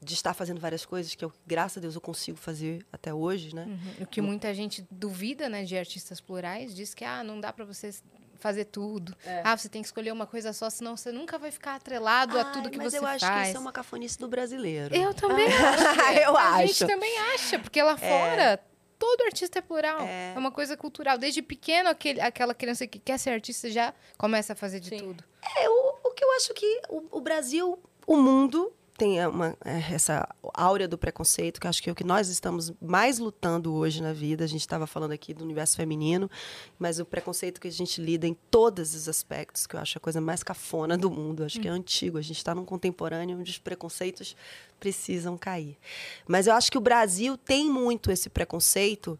C: de estar fazendo várias coisas que eu, graças a Deus, eu consigo fazer até hoje, né?
B: Uhum. O que muita gente duvida, né, de artistas plurais, diz que ah, não dá pra você fazer tudo.
A: É.
B: Ah, você tem que escolher uma coisa só, senão você nunca vai ficar atrelado a
C: Ai,
B: tudo que
C: mas
B: você
C: eu acho
B: faz.
C: que isso é uma cafonice do brasileiro.
B: Eu também acho.
C: Eu
B: a
C: acho.
B: gente também acha, porque lá fora todo artista é plural.
C: É.
B: É, uma coisa cultural. Desde pequeno, aquele, aquela criança que quer ser artista já começa a fazer de
A: Sim.
B: tudo.
C: É, o, o que eu acho que o, o Brasil, o mundo tem uma, é, essa áurea do preconceito, que eu acho que é o que nós estamos mais lutando hoje na vida. A gente estava falando aqui do universo feminino, mas o preconceito que a gente lida em todos os aspectos, que eu acho a coisa mais cafona do mundo. Acho que é antigo. A gente está num contemporâneo onde os preconceitos precisam cair. Mas eu acho que o Brasil tem muito esse preconceito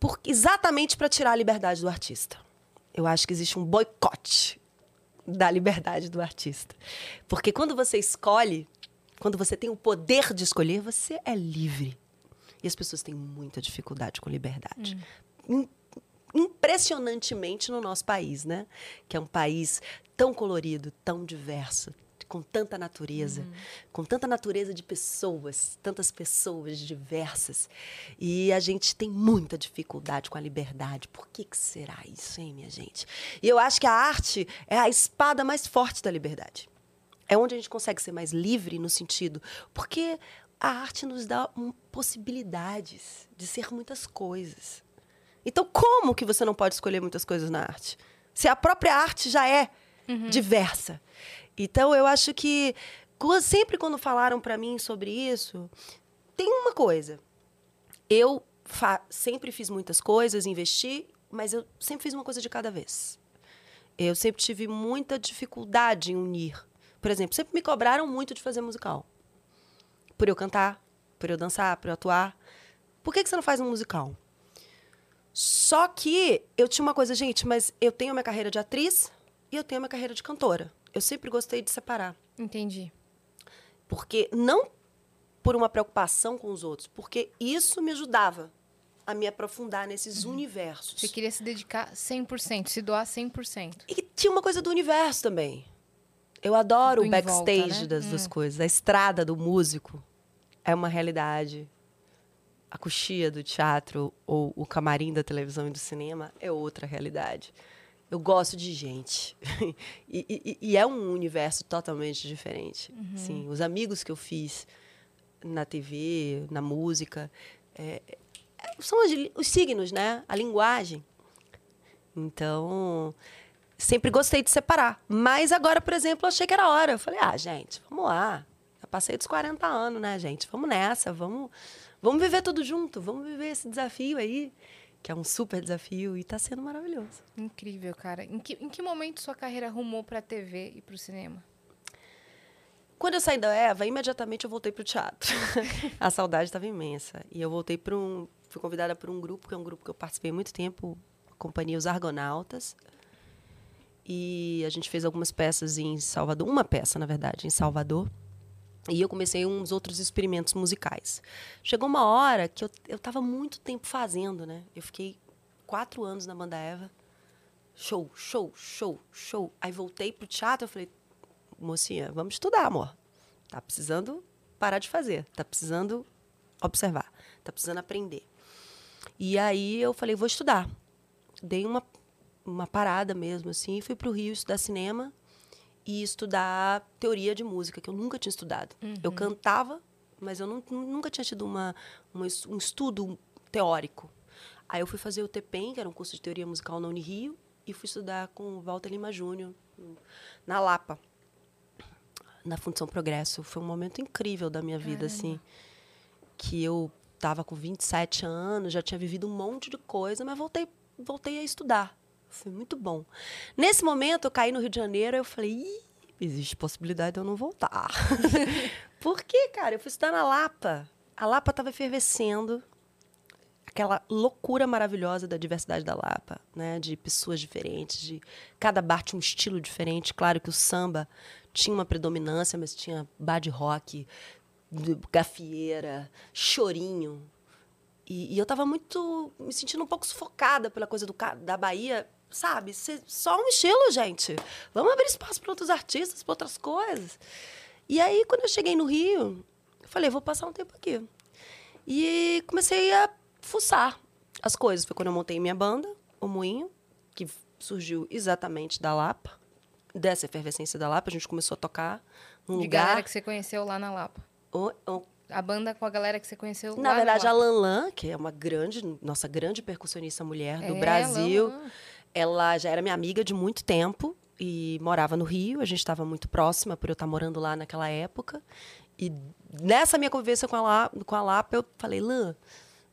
C: por, exatamente para tirar a liberdade do artista. Eu acho que existe um boicote da liberdade do artista. Porque quando você escolhe, quando você tem o poder de escolher, você é livre. E as pessoas têm muita dificuldade com liberdade. Im- Impressionantemente no nosso país, né? Que é um país tão colorido, tão diverso, com tanta natureza, com tanta natureza de pessoas, tantas pessoas diversas. E a gente tem muita dificuldade com a liberdade. Por que, que será isso, hein, minha gente? E eu acho que a arte é a espada mais forte da liberdade. É onde a gente consegue ser mais livre no sentido. Porque a arte nos dá hum, possibilidades de ser muitas coisas. Então, como que você não pode escolher muitas coisas na arte? Se a própria arte já é diversa. Então, eu acho que sempre quando falaram para mim sobre isso, tem uma coisa. Eu sempre fiz muitas coisas, investi, mas eu sempre fiz uma coisa de cada vez. Eu sempre tive muita dificuldade em unir. Por exemplo, sempre me cobraram muito de fazer musical. Por eu cantar, por eu dançar, por eu atuar. Por que, que você não faz um musical? Só que eu tinha uma coisa, gente, mas eu tenho minha carreira de atriz e eu tenho a minha carreira de cantora. Eu sempre gostei de separar.
B: Entendi.
C: Porque não por uma preocupação com os outros, porque isso me ajudava a me aprofundar nesses universos.
B: Você queria se dedicar 100%, se doar 100%.
C: E tinha uma coisa do universo também. Eu adoro
B: Do
C: o
B: em volta,
C: backstage
B: né?
C: das duas coisas. A estrada do músico é uma realidade. A coxia do teatro ou o camarim da televisão e do cinema é outra realidade. Eu gosto de gente. e, e- e é um universo totalmente diferente. Sim, os amigos que eu fiz na TV, na música, é- é- são os, os signos, né? A linguagem. Então, sempre gostei de separar. Mas agora, por exemplo, achei que era hora. Eu falei, ah, gente, vamos lá. Já passei dos 40 anos, né, gente? Vamos nessa, vamos, vamos viver tudo junto, vamos viver esse desafio aí, que é um super desafio e tá sendo maravilhoso.
B: Incrível, cara. Em que, em que momento sua carreira rumou pra TV e pro cinema?
C: Quando eu saí da Eva, imediatamente eu voltei pro teatro. a saudade estava imensa. E eu voltei para um. Fui convidada por um grupo, que é um grupo que eu participei há muito tempo, a Companhia Os Argonautas. E a gente fez algumas peças em Salvador, uma peça, na verdade, em Salvador. E eu comecei uns outros experimentos musicais. Chegou uma hora que eu estava muito tempo fazendo, né? Eu fiquei quatro anos na banda Eva. Show, show, show, show. Aí voltei pro teatro, eu falei, mocinha, vamos estudar, amor. Tá precisando parar de fazer, tá precisando observar, tá precisando aprender. E aí eu falei, vou estudar. Dei uma uma parada mesmo, assim. Fui pro Rio estudar cinema e estudar teoria de música, que eu nunca tinha estudado. Eu cantava, mas eu nu- nunca tinha tido uma, uma um estudo teórico. Aí eu fui fazer o TPEM, que era um curso de teoria musical na Unirio, e fui estudar com o Walter Lima Júnior, na Lapa, na Fundação Progresso. Foi um momento incrível da minha vida, assim, que eu estava com 27 anos, já tinha vivido um monte de coisa, mas voltei, voltei a estudar. Foi muito bom. Nesse momento, eu caí no Rio de Janeiro, eu falei, Ih, existe possibilidade de eu não voltar. Por quê, cara? Eu fui estudar na Lapa. A Lapa estava efervescendo. Aquela loucura maravilhosa da diversidade da Lapa, né? De pessoas diferentes, de cada bar tinha um estilo diferente. Claro que o samba tinha uma predominância, mas tinha bar de rock, gafieira, chorinho. E, e eu tava muito me sentindo um pouco sufocada pela coisa do, da Bahia, sabe? Só um estilo, gente. Vamos abrir espaço para outros artistas, para outras coisas. E aí, quando eu cheguei no Rio, eu falei, vou passar um tempo aqui. E comecei a fuçar as coisas. Foi quando eu montei minha banda, O Moinho, que surgiu exatamente da Lapa, dessa efervescência da Lapa. A gente começou a tocar num
B: De
C: lugar...
B: galera que você conheceu lá na Lapa.
C: o- o-
B: A banda com a galera que você conheceu lá
C: na verdade,
B: na
C: a
B: Lapa.
C: Lanlan, que é uma grande, nossa grande percussionista mulher do
B: É,
C: Brasil,
B: Lanlan.
C: Ela já era minha amiga de muito tempo e morava no Rio. A gente estava muito próxima por eu estar morando lá naquela época. E nessa minha convivência com a, com a Lapa, eu falei, Lan,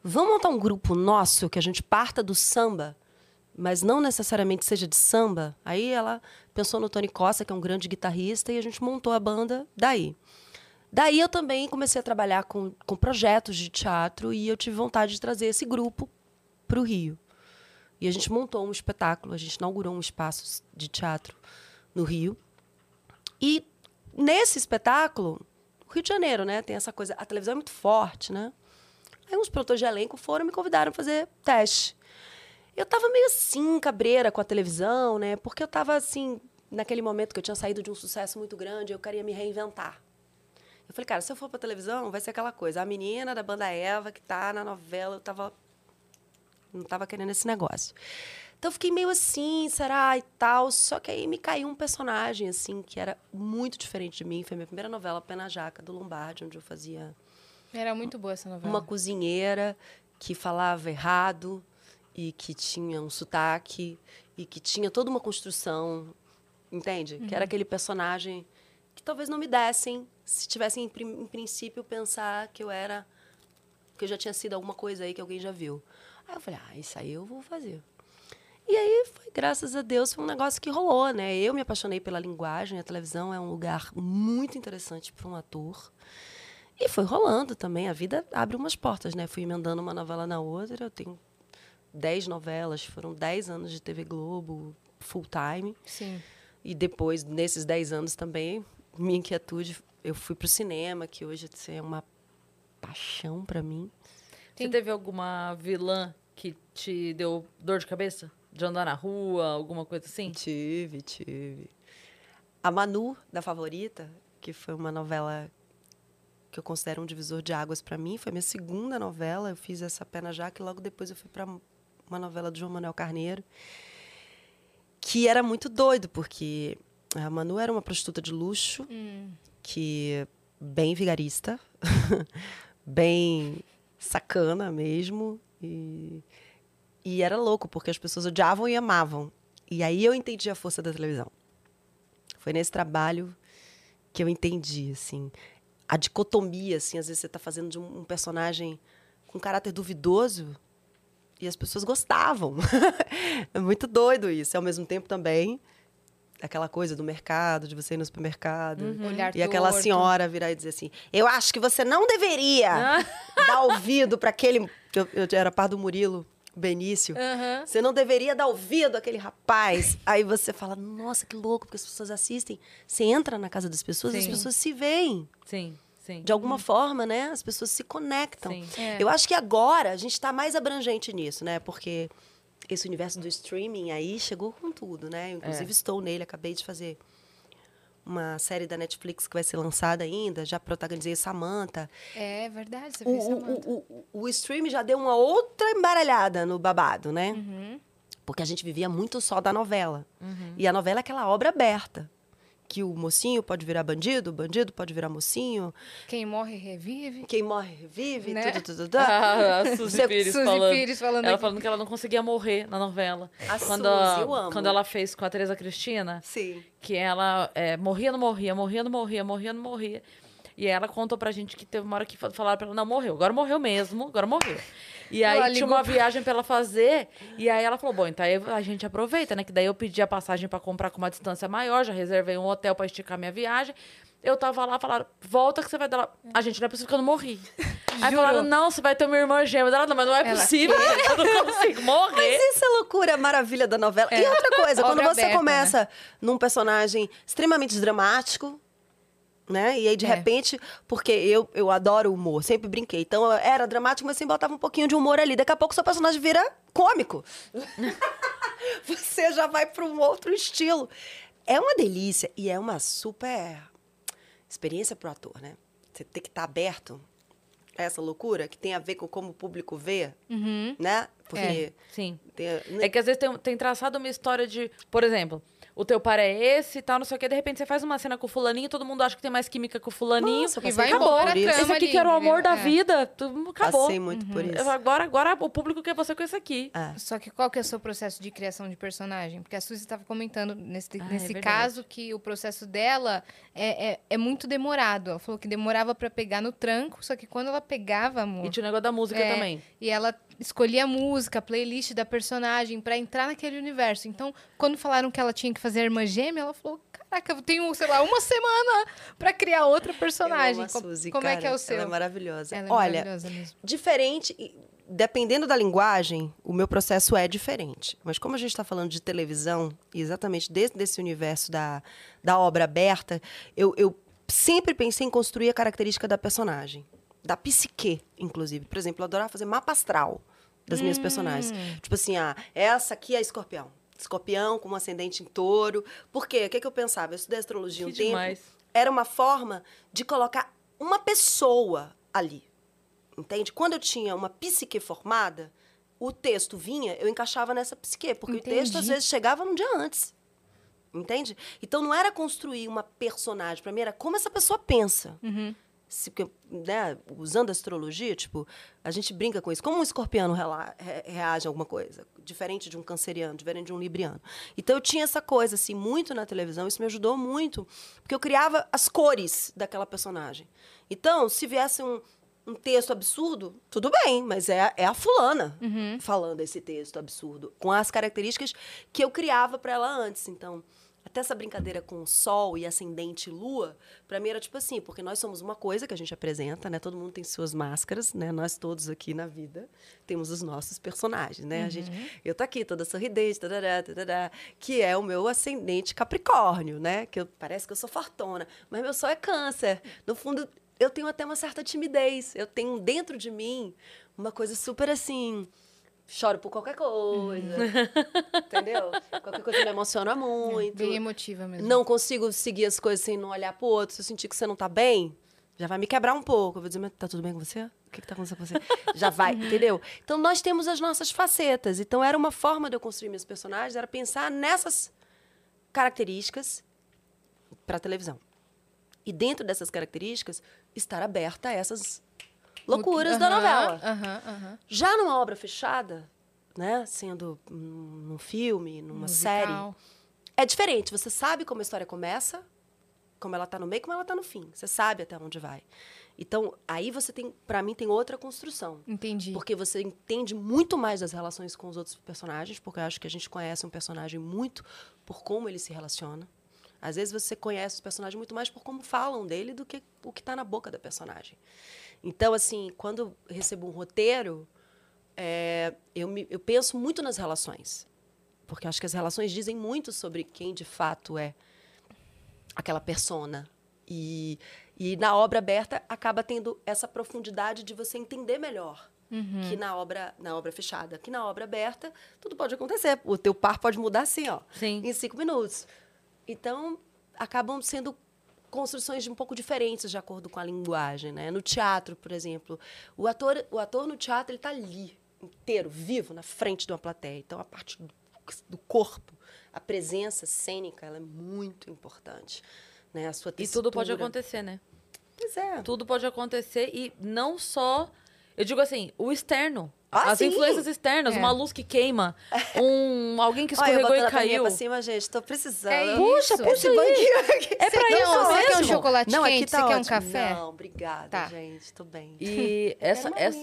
C: vamos montar um grupo nosso que a gente parta do samba, mas não necessariamente seja de samba. Aí ela pensou no Tony Costa, que é um grande guitarrista, e a gente montou a banda daí. Daí eu também comecei a trabalhar com, com projetos de teatro e eu tive vontade de trazer esse grupo para o Rio. E a gente montou um espetáculo, a gente inaugurou um espaço de teatro no Rio. E nesse espetáculo, Rio de Janeiro, né? Tem essa coisa, a televisão é muito forte, né? Aí uns produtores de elenco foram e me convidaram a fazer teste. Eu tava meio assim, cabreira com a televisão, né? Porque eu tava assim, naquele momento que eu tinha saído de um sucesso muito grande, eu queria me reinventar. Eu falei, cara, se eu for pra televisão, vai ser aquela coisa. A menina da banda Eva, que tá na novela, eu tava. Não tava querendo esse negócio. Então eu fiquei meio assim, será e tal. Só que aí me caiu um personagem, assim, que era muito diferente de mim. Foi a minha primeira novela, Pena Jaca, do Lombardi, onde eu fazia
B: Era muito boa essa novela.
C: uma cozinheira que falava errado e que tinha um sotaque e que tinha toda uma construção, entende? Que era aquele personagem que talvez não me dessem se tivessem, em, prin- em princípio, pensar que eu era. que eu já tinha sido alguma coisa aí que alguém já viu. Aí eu falei, ah, isso aí eu vou fazer. E aí, foi, graças a Deus, foi um negócio que rolou, né? Eu me apaixonei pela linguagem, a televisão é um lugar muito interessante para um ator. E foi rolando também, a vida abre umas portas, né? Fui emendando uma novela na outra, eu tenho dez novelas, foram dez anos de TV Globo, full time.
B: Sim.
C: E depois, nesses 10 anos também, minha inquietude, eu fui pro cinema, que hoje assim, é uma paixão para mim.
A: Você
B: Tem-
A: teve alguma vilã que te deu dor de cabeça? De andar na rua, alguma coisa assim?
C: Tive, tive. A Manu, da Favorita, que foi uma novela que eu considero um divisor de águas para mim, foi minha segunda novela. Eu fiz essa Pena Jaca e logo depois eu fui para uma novela do João Manuel Carneiro, que era muito doido, porque a Manu era uma prostituta de luxo,
B: Hum.
C: que bem vigarista, bem sacana mesmo. E, e era louco, porque as pessoas odiavam e amavam. E aí eu entendi a força da televisão. Foi nesse trabalho que eu entendi, assim, a dicotomia, assim, às vezes você está fazendo de um, personagem com caráter duvidoso e as pessoas gostavam. é muito doido isso. E, ao mesmo tempo também aquela coisa do mercado, de você ir no supermercado.
B: Olhar
C: E aquela
B: torto.
C: senhora virar e dizer assim: Eu acho que você não deveria dar ouvido para aquele. Eu, eu era par do Murilo Benício.
B: Aham.
C: Você não deveria dar ouvido àquele rapaz. Aí você fala: Nossa, que louco, porque as pessoas assistem. Você entra na casa das pessoas e as
A: Sim.
C: pessoas se veem.
A: Sim, sim.
C: De alguma forma, né? As pessoas se conectam.
A: Sim.
B: É.
C: Eu acho que agora a gente está mais abrangente nisso, né? Porque esse universo do streaming aí chegou com tudo, né? Eu, inclusive,
A: É.
C: estou nele, acabei de fazer uma série da Netflix que vai ser lançada ainda. Já protagonizei Samantha.
B: É verdade, você
C: O,
B: fez
C: o,
B: Samantha.
C: o, o, o streaming já deu uma outra embaralhada no babado, né?
B: Uhum.
C: Porque a gente vivia muito só da novela.
A: Uhum.
C: E a novela é aquela obra aberta. Que o mocinho pode virar bandido, o bandido pode virar mocinho,
B: Quem morre, revive.
C: quem morre revive,
B: Né?
C: tudo, tudo, tudo.
A: Ah, a Suzy
C: Você-
A: Pires
B: Suzy
A: falando.
B: Pires falando
A: ela
B: aqui.
A: falando que ela não conseguia morrer na novela.
C: A
A: quando,
C: Suzy, eu amo.
A: quando ela fez com a Teresa Cristina,
C: Sim.
A: que ela é, morria, não morria, morria, não morria, morria, não morria. E ela contou pra gente que teve uma hora que fa- falaram pra ela, não, morreu, agora morreu mesmo, agora morreu. E aí
B: Ela
A: tinha uma
B: pra-
A: viagem pra ela fazer, e aí ela falou, bom, então a gente aproveita, né? Que daí eu pedi a passagem pra comprar com uma distância maior, já reservei um hotel pra esticar minha viagem. Eu tava lá, falaram, volta que você vai dar lá. A gente, não é possível que eu não morri. Aí falaram, não, você vai ter uma irmã gêmea. Ela, não, mas não é
B: Ela,
A: possível, gente, eu não consigo morrer.
C: Mas isso é loucura, maravilha da novela. E
B: É.
C: outra coisa, quando você
B: aberta,
C: começa num personagem extremamente dramático, né? E aí, de
B: É.
C: repente, porque eu, eu adoro humor, sempre brinquei. Então, eu era dramático, mas sempre botava um pouquinho de humor ali. Daqui a pouco, seu personagem vira cômico. você já vai para um outro estilo. É uma delícia e é uma super experiência pro ator, né? Você tem que estar aberto a essa loucura que tem a ver com como o público vê,
B: Uhum.
C: né? Porque
A: Sim.
C: tem,
A: É que às vezes tem, tem traçado uma história de, por exemplo, o teu par é esse e tal, não sei o que, de repente você faz uma cena com o fulaninho, todo mundo acha que tem mais química com o fulaninho.
C: Nossa,
B: E vai embora
C: por
A: esse aqui
B: ali,
A: que era o amor da?
B: É.
A: vida, tu, acabou.
C: Passei muito por
A: Eu-
C: isso.
A: Agora, agora o público quer você com esse aqui.
C: É.
B: Só que qual que é o seu processo de criação de personagem? Porque a Suzy estava comentando nesse,
A: Ah, é
B: nesse
A: verdade.
B: caso que o processo dela é, é, é muito demorado. Ela falou que demorava para pegar no tranco, só que quando ela pegava, amor,
A: E tinha o negócio da música
B: É.
A: também.
B: e ela escolhia a música, a playlist da personagem para entrar naquele universo. Então, quando falaram que ela tinha que fazer a irmã gêmea, ela falou: Caraca, eu tenho, sei lá, uma semana para criar outra personagem.
C: Eu a Suzy,
B: como é
C: cara.
B: que é o seu?
C: Ela é maravilhosa.
B: Ela é
C: Olha,
B: maravilhosa mesmo.
C: diferente, dependendo da linguagem, o meu processo é diferente. Mas como a gente está falando de televisão, e exatamente dentro desse universo da, da obra aberta, eu, eu sempre pensei em construir a característica da personagem. Da psique, inclusive. Por exemplo, eu adorava fazer mapa astral das minhas personagens. Tipo assim, ah, essa aqui é escorpião. Escorpião com um ascendente em touro. Por quê? O que, que eu pensava? Eu estudei astrologia
A: Que
C: um tempo.
A: demais.
C: Era uma forma de colocar uma pessoa ali. Entende? Quando eu tinha uma psique formada, o texto vinha, eu encaixava nessa psique, porque o texto às
B: Entendi.
C: vezes chegava num dia antes. Entende? Então não era construir uma personagem, para mim era como essa pessoa pensa.
B: Uhum.
C: Se, né, usando a astrologia, tipo, a gente brinca com isso. Como um escorpiano reage a alguma coisa? Diferente de um canceriano, diferente de um libriano. Então, eu tinha essa coisa, assim, muito na televisão. Isso me ajudou muito. Porque eu criava as cores daquela personagem. Então, se viesse um, um texto absurdo, tudo bem, mas é, é a fulana falando esse texto absurdo. Com as características que eu criava para ela antes. Então... Até essa brincadeira com Sol e Ascendente e Lua, pra mim era tipo assim, porque nós somos uma coisa que a gente apresenta, né? Todo mundo tem suas máscaras, né? Nós todos aqui na vida temos os nossos personagens, né? A gente, eu tô aqui toda sorridente, tarará, tarará, que é o meu ascendente Capricórnio, né? Que eu, parece que eu sou fortuna, mas meu sol é Câncer. No fundo, eu tenho até uma certa timidez. Eu tenho dentro de mim uma coisa super assim, choro por qualquer coisa. entendeu? Qualquer coisa me emociona muito.
B: Bem emotiva mesmo.
C: Não consigo seguir as coisas sem não olhar pro outro. Se eu sentir que você não tá bem, já vai me quebrar um pouco. Eu vou dizer, mas tá tudo bem com você? O que, que tá acontecendo com você? já vai, entendeu? Então nós temos as nossas facetas. Então era uma forma de eu construir meus personagens, era pensar nessas características para televisão. E dentro dessas características, estar aberta a essas loucuras da novela. Já numa obra fechada, né, sendo num filme, numa série,
B: Musical.
C: é diferente. Você sabe como a história começa, como ela tá no meio, como ela tá no fim. Você sabe até onde vai. Então, aí você tem, para mim, tem outra construção.
B: Entendi.
C: Porque você entende muito mais das relações com os outros personagens, porque eu acho que a gente conhece um personagem muito por como ele se relaciona. Às vezes você conhece os personagens muito mais por como falam dele do que o que está na boca da personagem. Então, assim, quando recebo um roteiro, é, eu, me- eu penso muito nas relações. Porque acho que as relações dizem muito sobre quem de fato é aquela persona. E, e na obra aberta acaba tendo essa profundidade de você entender melhor que na obra, na obra fechada. Que na obra aberta, tudo pode acontecer. O teu par pode mudar assim, ó,
A: Sim.
C: em cinco minutos. Então, acabam sendo construções um pouco diferentes de acordo com a linguagem, né? No teatro, por exemplo, o ator, o ator no teatro ele está ali inteiro, vivo, na frente de uma plateia. Então, a parte do do corpo, a presença cênica, ela é muito importante. Né? A sua
A: E tudo pode acontecer, né?
C: Pois é.
A: Tudo pode acontecer e não só. Eu digo assim, o externo.
C: Ah,
A: as
C: sim.
A: influências externas,
B: É.
A: uma luz que queima, um alguém que
C: Olha, eu
A: escorregou e caiu.
C: pra cima, gente, tô precisando.
B: É
A: Puxa,
B: isso.
A: puxa
C: Esse
A: aí.
C: banquinho aqui.
A: É pra
B: Você quer
A: isso
B: um- Você quer um
A: mesmo.
B: chocolate
C: Não, aqui
B: quente?
C: tá
B: você quer um
C: ótimo.
B: café?
C: Não, obrigada,
B: Tá.
C: gente. Tô bem.
A: E essa,
C: uma
A: essa,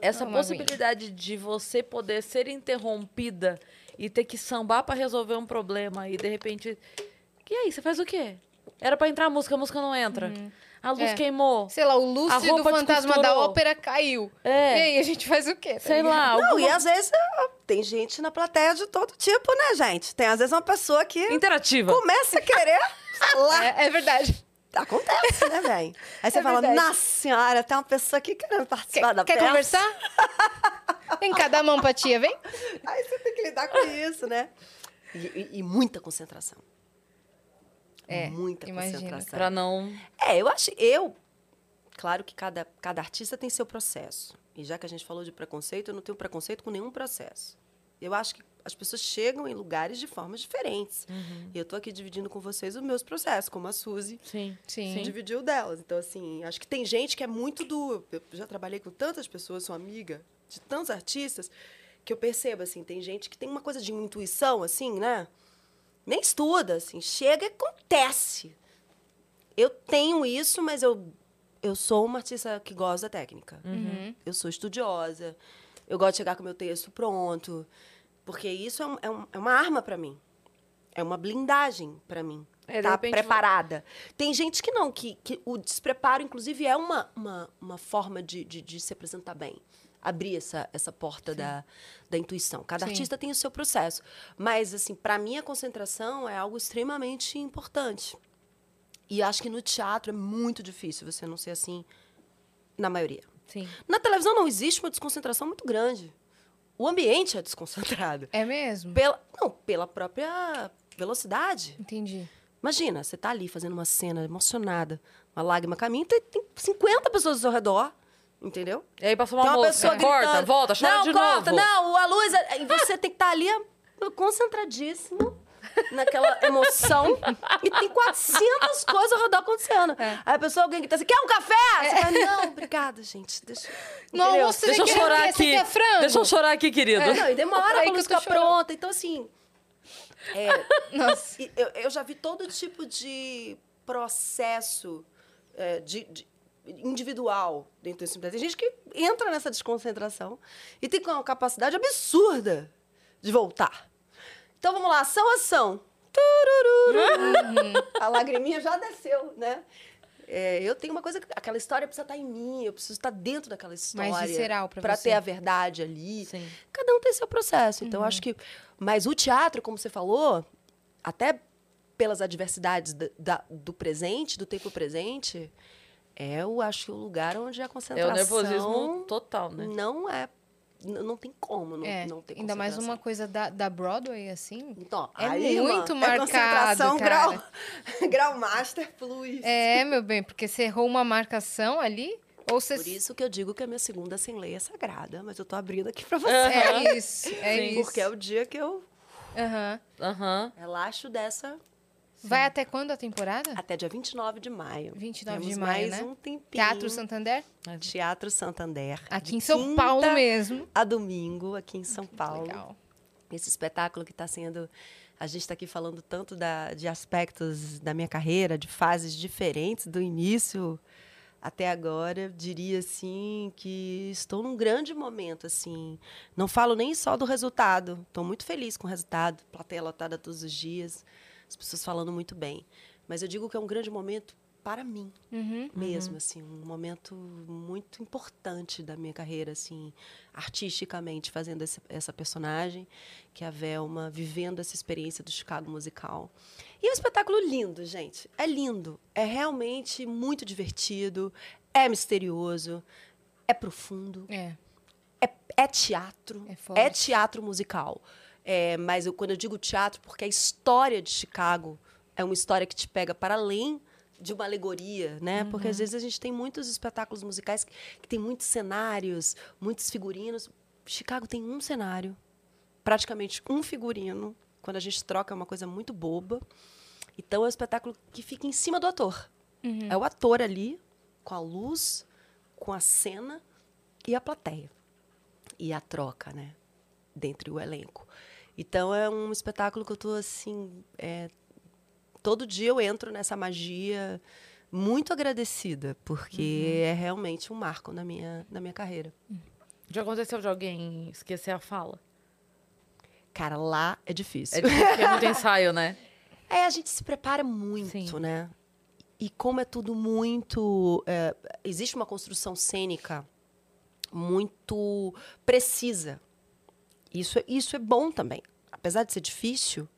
A: essa
B: Não, aguinha.
A: possibilidade de você poder ser interrompida e ter que sambar pra resolver um problema e de repente. E aí, você faz o quê? Era pra entrar a música, a música não entra. A luz
B: É.
A: queimou.
B: Sei lá, o lustre do fantasma da ópera caiu.
A: É.
B: E aí, a gente faz o quê? tá
A: Sei
B: ligado?
A: lá,
C: Não,
A: alguma...
C: e às vezes tem gente na plateia de todo tipo, né, gente? Tem às vezes uma pessoa que
A: interativa.
C: começa a querer falar.
B: É, é verdade.
C: Acontece, né, velho? Aí você
B: É
C: fala,
B: verdade.
C: nossa senhora, tem uma pessoa aqui querendo participar
B: Quer,
C: da
B: quer
C: peça.
B: conversar? Vem cá, dá a mão pra tia, vem.
C: Aí você tem que lidar com isso, né? E, e- e muita concentração.
B: É,
C: muita
B: imagino.
C: concentração.
A: Pra não.
C: É, eu acho. Eu. Claro que cada, cada artista tem seu processo. E já que a gente falou de preconceito, eu não tenho preconceito com nenhum processo. Eu acho que as pessoas chegam em lugares de formas diferentes. E eu tô aqui dividindo com vocês os meus processos, como a Suzy
A: Sim.
B: Sim.
C: dividiu o delas. Então, assim, acho que tem gente que é muito do. Eu já trabalhei com tantas pessoas, sou amiga de tantos artistas, que eu percebo, assim, tem gente que tem uma coisa de intuição, assim, né? Nem estuda, assim, chega e acontece. Eu tenho isso, mas eu, eu sou uma artista que gosta da técnica.
B: Uhum.
C: Eu sou estudiosa. Eu gosto de chegar com o meu texto pronto. Porque isso é, um- é um- é uma arma para mim. É uma blindagem para mim.
A: É,
C: tá preparada. Tem gente que não, que, que o despreparo, inclusive, é uma, uma, uma forma de, de, de se apresentar bem. Abrir essa, essa porta da, da intuição. Cada
B: Sim.
C: artista tem o seu processo. Mas, assim, para mim, a concentração é algo extremamente importante. E acho que no teatro é muito difícil você não ser assim, na maioria.
A: Sim.
C: Na televisão não existe uma desconcentração muito grande. O ambiente é desconcentrado.
B: É mesmo?
C: Pela, não, pela própria velocidade.
B: Entendi.
C: Imagina, você tá ali fazendo uma cena emocionada, uma lágrima caminha, tem, tem 50 pessoas ao seu redor, entendeu?
A: E aí passou uma
C: Tem uma
A: moça.
C: pessoa
A: Corta, volta, chora
C: não,
A: de
C: corta,
A: novo.
C: Não, a luz... é- E você tem que estar ali ó, concentradíssimo naquela emoção e tem 400 coisas ao redor acontecendo.
B: É.
C: Aí a pessoa, alguém grita assim, quer um café? Você fala, não, obrigada, gente, deixa... Entendeu?
B: almoço,
A: Deixa eu
B: Você
A: chorar?
B: Você
A: aqui. Deixa eu chorar aqui, querido.
C: Não, e demora pra
B: que tô
C: ficar pronta. Então, assim... é,
B: Nossa.
C: eu, eu já vi todo tipo de processo é, de, de- individual dentro desse Tem gente que entra nessa desconcentração e tem uma capacidade absurda de voltar. Então, vamos lá. Ação, ação. Turururu. A lagriminha já desceu, né? É, eu tenho uma coisa... que- Aquela história precisa estar em mim. Eu preciso estar dentro daquela história.
B: visceral pra
C: Pra
B: você.
C: ter a verdade ali.
A: Sim.
C: Cada um tem seu processo. Então, acho que. Mas o teatro, como você falou, até pelas adversidades da- da- do presente, do tempo presente, é, eu acho, o lugar onde a
A: É
C: concentração.
A: o nervosismo total, né?
C: Não é. Não tem como não,
B: É,
C: não ter
B: ainda mais uma coisa da, da Broadway, assim.
C: Então,
B: é
C: aí,
B: muito
C: mano, é concentração
B: cara.
C: grau, grau master plus.
B: É, meu bem, porque você errou uma marcação ali, ou você...
C: Por isso que eu digo que a minha segunda sem lei é sagrada, mas eu tô abrindo aqui pra você.
B: É isso, é
A: Sim.
B: isso.
C: Porque é o dia que eu
B: Aham.
A: Aham.
C: relaxo dessa
B: Vai até quando a temporada?
C: até dia 29 de maio.
B: 29 de
C: Temos
B: maio,
C: mais
B: né?
C: um tempinho.
B: Teatro Santander?
C: Teatro Santander.
B: Aqui
C: de
B: em São Paulo mesmo.
C: A domingo, aqui em São Paulo.
B: Legal.
C: Esse espetáculo que está sendo. A gente está aqui falando tanto da, de aspectos da minha carreira, de fases diferentes, do início até agora. Diria assim que estou num grande momento. assim. Não falo nem só do resultado. Estou muito feliz com o resultado. Plateia lotada todos os dias. As pessoas falando muito bem. Mas eu digo que é um grande momento para mim
B: Uhum.
C: mesmo, assim, um momento muito importante da minha carreira, assim, artisticamente, fazendo esse- essa personagem, que é a Velma, vivendo essa experiência do Chicago musical. E é um espetáculo lindo, gente. É lindo. É realmente muito divertido, é misterioso, é profundo,
B: É.
C: é, é teatro,
B: É
C: é, teatro musical. É, mas eu, quando eu digo teatro, porque a história de Chicago é uma história que te pega para além de uma alegoria, né? Porque às vezes a gente tem muitos espetáculos musicais que, que tem muitos cenários, muitos figurinos. Chicago tem um cenário praticamente um figurino. Quando a gente troca é uma coisa muito boba. Então é um espetáculo que fica em cima do ator. É o ator ali, com a luz, com a cena e a plateia. E a troca, né? Dentre o elenco. Então é um espetáculo que eu tô assim. é, todo dia eu entro nessa magia muito agradecida, porque é realmente um marco na minha, na minha carreira.
A: Já aconteceu de alguém esquecer a fala?
C: Cara, lá é difícil.
A: É difícil porque é muito ensaio, né?
C: É, a gente se prepara muito,
A: Sim.
C: né? E como é tudo muito. é, existe uma construção cênica muito precisa. Isso, é- isso é bom também. Apesar de ser difícil,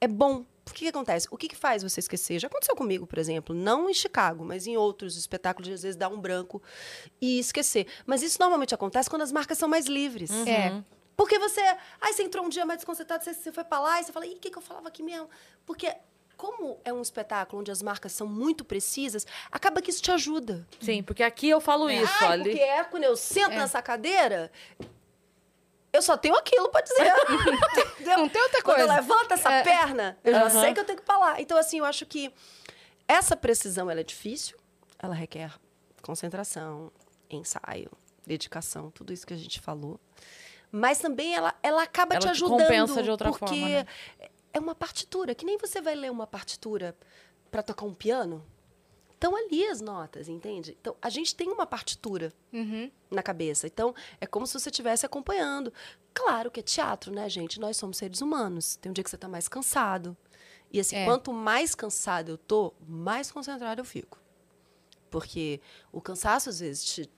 C: é bom. Por que, que acontece? O que, que faz você esquecer? Já aconteceu comigo, por exemplo, não em Chicago, mas em outros espetáculos, às vezes dá um branco e esquecer. Mas isso normalmente acontece quando as marcas são mais livres.
B: É.
C: Porque você. Aí você entrou um dia mais desconcertado, você, você foi pra lá e você fala, ih, o que, que eu falava aqui mesmo? Porque, como é um espetáculo onde as marcas são muito precisas, acaba que isso te ajuda.
A: Sim, porque aqui eu falo isso,
C: Ai,
A: ali.
C: porque é quando eu sento nessa cadeira, eu só tenho aquilo pra dizer. Entendeu?
B: Não tem outra
C: Quando eu
B: coisa.
C: levanto essa perna, eu já sei que eu tenho que falar. Então, assim, eu acho que essa precisão ela é difícil, ela requer concentração, ensaio, dedicação, tudo isso que a gente falou. Mas também ela, ela acaba
A: Ela
C: te
A: te
C: ajudando.
A: compensa de outra
C: porque
A: forma, né?
C: é uma partitura, que nem você vai ler uma partitura para tocar um piano. Estão ali as notas, entende? Então, a gente tem uma partitura
B: Uhum.
C: na cabeça. Então, é como se você estivesse acompanhando. Claro que é teatro, né, gente? Nós somos seres humanos. Tem um dia que você está mais cansado. E assim,
B: É.
C: quanto mais cansado eu tô, mais concentrado eu fico. Porque o cansaço, às vezes, te,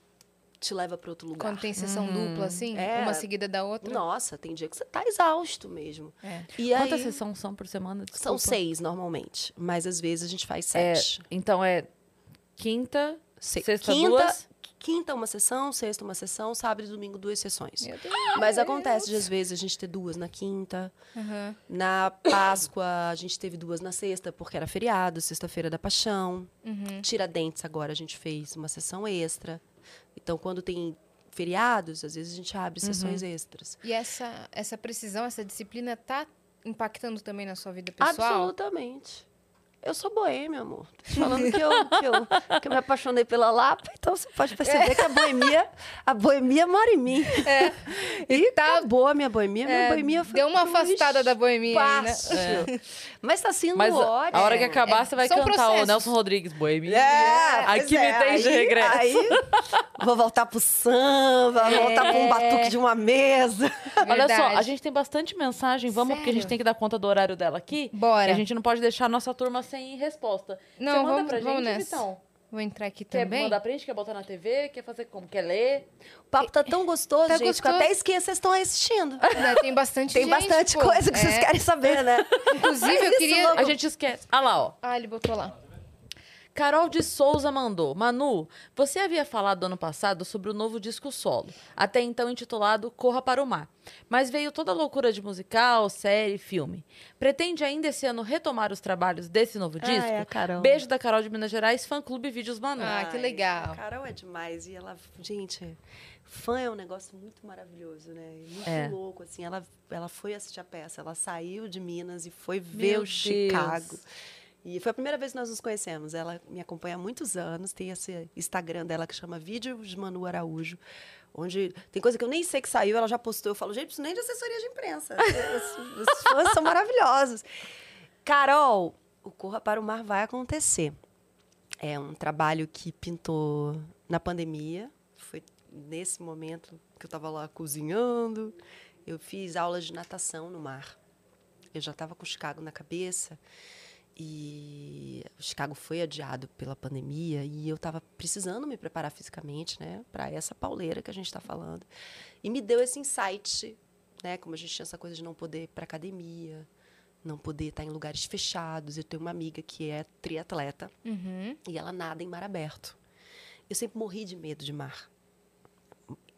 C: te leva para outro lugar.
B: Quando tem sessão dupla, assim,
C: É.
B: uma seguida da outra.
C: Nossa, tem dia que você tá exausto mesmo.
B: É.
C: E
A: Quantas
C: aí,
A: sessões são por semana?
C: São
A: Desculpa.
C: seis, normalmente. Mas, às vezes, a gente faz
A: É,
C: sete.
A: então é quinta,
C: Se-
A: sexta
C: quinta,
A: duas.
C: quinta uma sessão, sexta uma sessão, sábado e domingo duas sessões.
B: Meu Deus.
C: Mas acontece de, às vezes, a gente ter duas na quinta.
B: Aham.
C: Na Páscoa, a gente teve duas na sexta, porque era feriado, sexta-feira da Paixão.
B: Uhum.
C: Tiradentes, agora a gente fez uma sessão extra. Então, quando tem feriados, às vezes a gente abre sessões extras.
B: E essa, essa precisão, essa disciplina tá impactando também na sua vida pessoal?
C: Absolutamente. Eu sou boêmia, amor. Tô te falando que eu, que, eu, que eu me apaixonei pela Lapa, então você pode perceber que a boemia, a boemia mora em mim.
B: É.
C: E acabou a minha boemia. Minha
B: É,
C: boemia foi
B: deu uma
C: pro
B: afastada da boemia aí, né?
C: espaço. Mas tá sendo
A: Mas a-
C: ótimo.
A: a hora que acabar,
B: É,
A: você vai
B: são
A: cantar o
B: processos.
A: Nelson Rodrigues, Boemia.
C: É,
A: Aqui me
C: é.
A: tem de regresso.
C: Aí, vou voltar pro samba, vou voltar pra um batuque de uma mesa.
A: Olha só,
B: Verdade.
A: a gente tem bastante mensagem. Vamos, porque a gente
B: Sério?
A: tem que dar conta do horário dela aqui.
B: Bora.
A: E a gente não pode deixar a nossa turma sem resposta.
B: Não,
A: Você manda
B: vamos-
A: pra gente,
B: vamos nessa.
A: Vitão?
B: Vou entrar aqui
A: Quer
B: também.
A: mandar print? Quer botar na TV? Quer fazer como? Quer ler?
C: O papo tá tão gostoso,
B: Tá
C: gente, que eu
B: gostoso.
C: até esqueço que vocês estão assistindo.
B: Né, Tem bastante
C: Tem
B: gente,
C: bastante
B: pô.
C: coisa que vocês
B: É.
C: querem saber, né?
B: Inclusive,
C: É
B: eu queria...
C: louco.
A: A gente esquece. Ah lá, ó.
B: Ah, ele botou lá.
A: Carol de Souza mandou. Manu, você havia falado ano passado sobre o novo disco solo, até então intitulado Corra para o Mar. Mas veio toda a loucura de musical, série, filme. Pretende ainda esse ano retomar os trabalhos desse novo
C: Ah,
A: disco?
C: é a Carol.
A: Beijo da Carol de Minas Gerais, fã clube Vídeos Manu.
B: Ah, que
C: Ai,
B: legal.
C: A Carol é demais. E ela, gente, fã é um negócio muito maravilhoso, né? E Muito
A: É.
C: louco, assim. Ela, ela foi assistir a peça, ela saiu de Minas e foi ver
A: Meu
C: o Chicago. E foi a primeira vez que nós nos conhecemos. Ela me acompanha há muitos anos, tem esse Instagram dela que chama Vídeos de Manu Araújo. Onde tem coisa que eu nem sei que saiu, ela já postou. Eu falo, gente, isso nem de assessoria de imprensa. os, os fãs são maravilhosos. Carol, o Corra para o Mar vai acontecer. É um trabalho que pintou na pandemia. Foi nesse momento que eu estava lá cozinhando. Eu fiz aulas de natação no mar. Eu já estava com Chicago na cabeça. E o Chicago foi adiado pela pandemia e eu estava precisando me preparar fisicamente, né, para essa pauleira que a gente está falando. E me deu esse insight, né, como a gente tinha essa coisa de não poder ir para academia, não poder estar em lugares fechados. Eu tenho uma amiga que é triatleta
B: Uhum.
C: e ela nada em mar aberto. Eu sempre morri de medo de mar.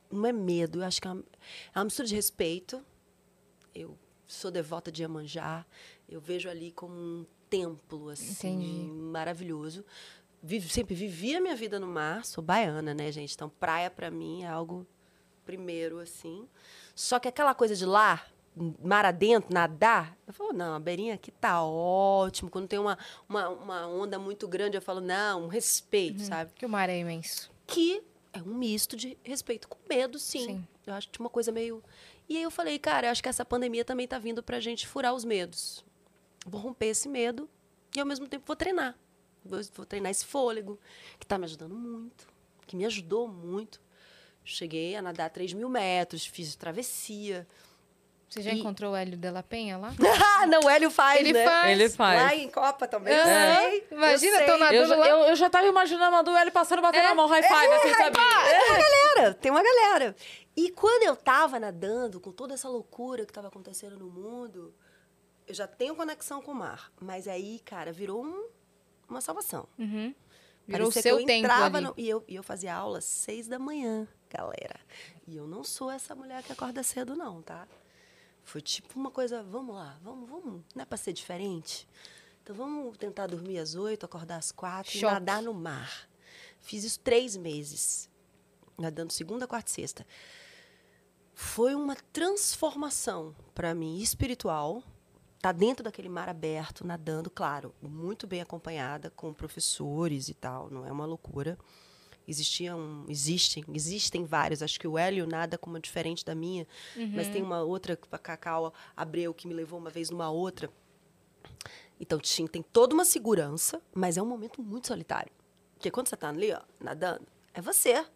C: Não é medo, eu acho que é uma, é uma mistura de respeito. Eu sou devota de Iemanjá, eu vejo ali como um templo assim
B: Entendi.
C: maravilhoso. Vivo, sempre vivi a minha vida no mar, sou baiana, né, gente? Então praia para mim é algo primeiro assim. Só que aquela coisa de lá mar adentro, nadar? Eu falo, não, a beirinha aqui tá ótimo. Quando tem uma, uma, uma onda muito grande, eu falo, não, um respeito, sabe?
B: Que o mar é imenso.
C: Que é um misto de respeito com medo, sim.
B: Sim.
C: Eu acho que tinha uma coisa meio. E aí eu falei, cara, eu acho que essa pandemia também tá vindo pra gente furar os medos. Vou romper esse medo e ao mesmo tempo vou treinar. Vou, vou treinar esse fôlego, que tá me ajudando muito, que me ajudou muito. Cheguei a nadar 3 mil metros, fiz travessia.
B: Você já
C: E-
B: encontrou o Hélio de la Penha lá?
C: Ah, não, o Hélio faz,
B: Ele
C: né?
B: faz.
A: Ele faz.
C: Lá em Copa também. Eu eu
B: Imagina, tão nadando
A: Eu, já-
B: lá.
A: eu, eu já tava imaginando a do L passando, batendo a mão, high five, assim, sabe?
C: galera, tem uma galera. E quando eu tava nadando, com toda essa loucura que tava acontecendo no mundo, eu já tenho conexão com o mar. Mas aí, cara, virou um- uma salvação.
B: Uhum. Virou o
C: Parecia
B: seu
C: que eu
B: tempo
C: entrava
B: ali.
C: no- e, eu, e eu fazia aula às seis da manhã, galera. E eu não sou essa mulher que acorda cedo, não, tá? Foi tipo uma coisa, vamos lá, vamos, vamos, não é pra ser diferente? Então vamos tentar dormir às oito, acordar às quatro
B: Choque.
C: e nadar no mar. Fiz isso três meses, nadando segunda, quarta e sexta. Foi uma transformação para mim espiritual. Tá dentro daquele mar aberto, nadando, claro, muito bem acompanhada com professores e tal, não é uma loucura. Existiam, existem, existem vários. Acho que o Hélio nada como diferente da minha, mas tem uma outra, a Cacau Abreu, que me levou uma vez numa outra. Então tinha, tem toda uma segurança, mas é um momento muito solitário. Porque quando você está ali, ó, nadando, é você.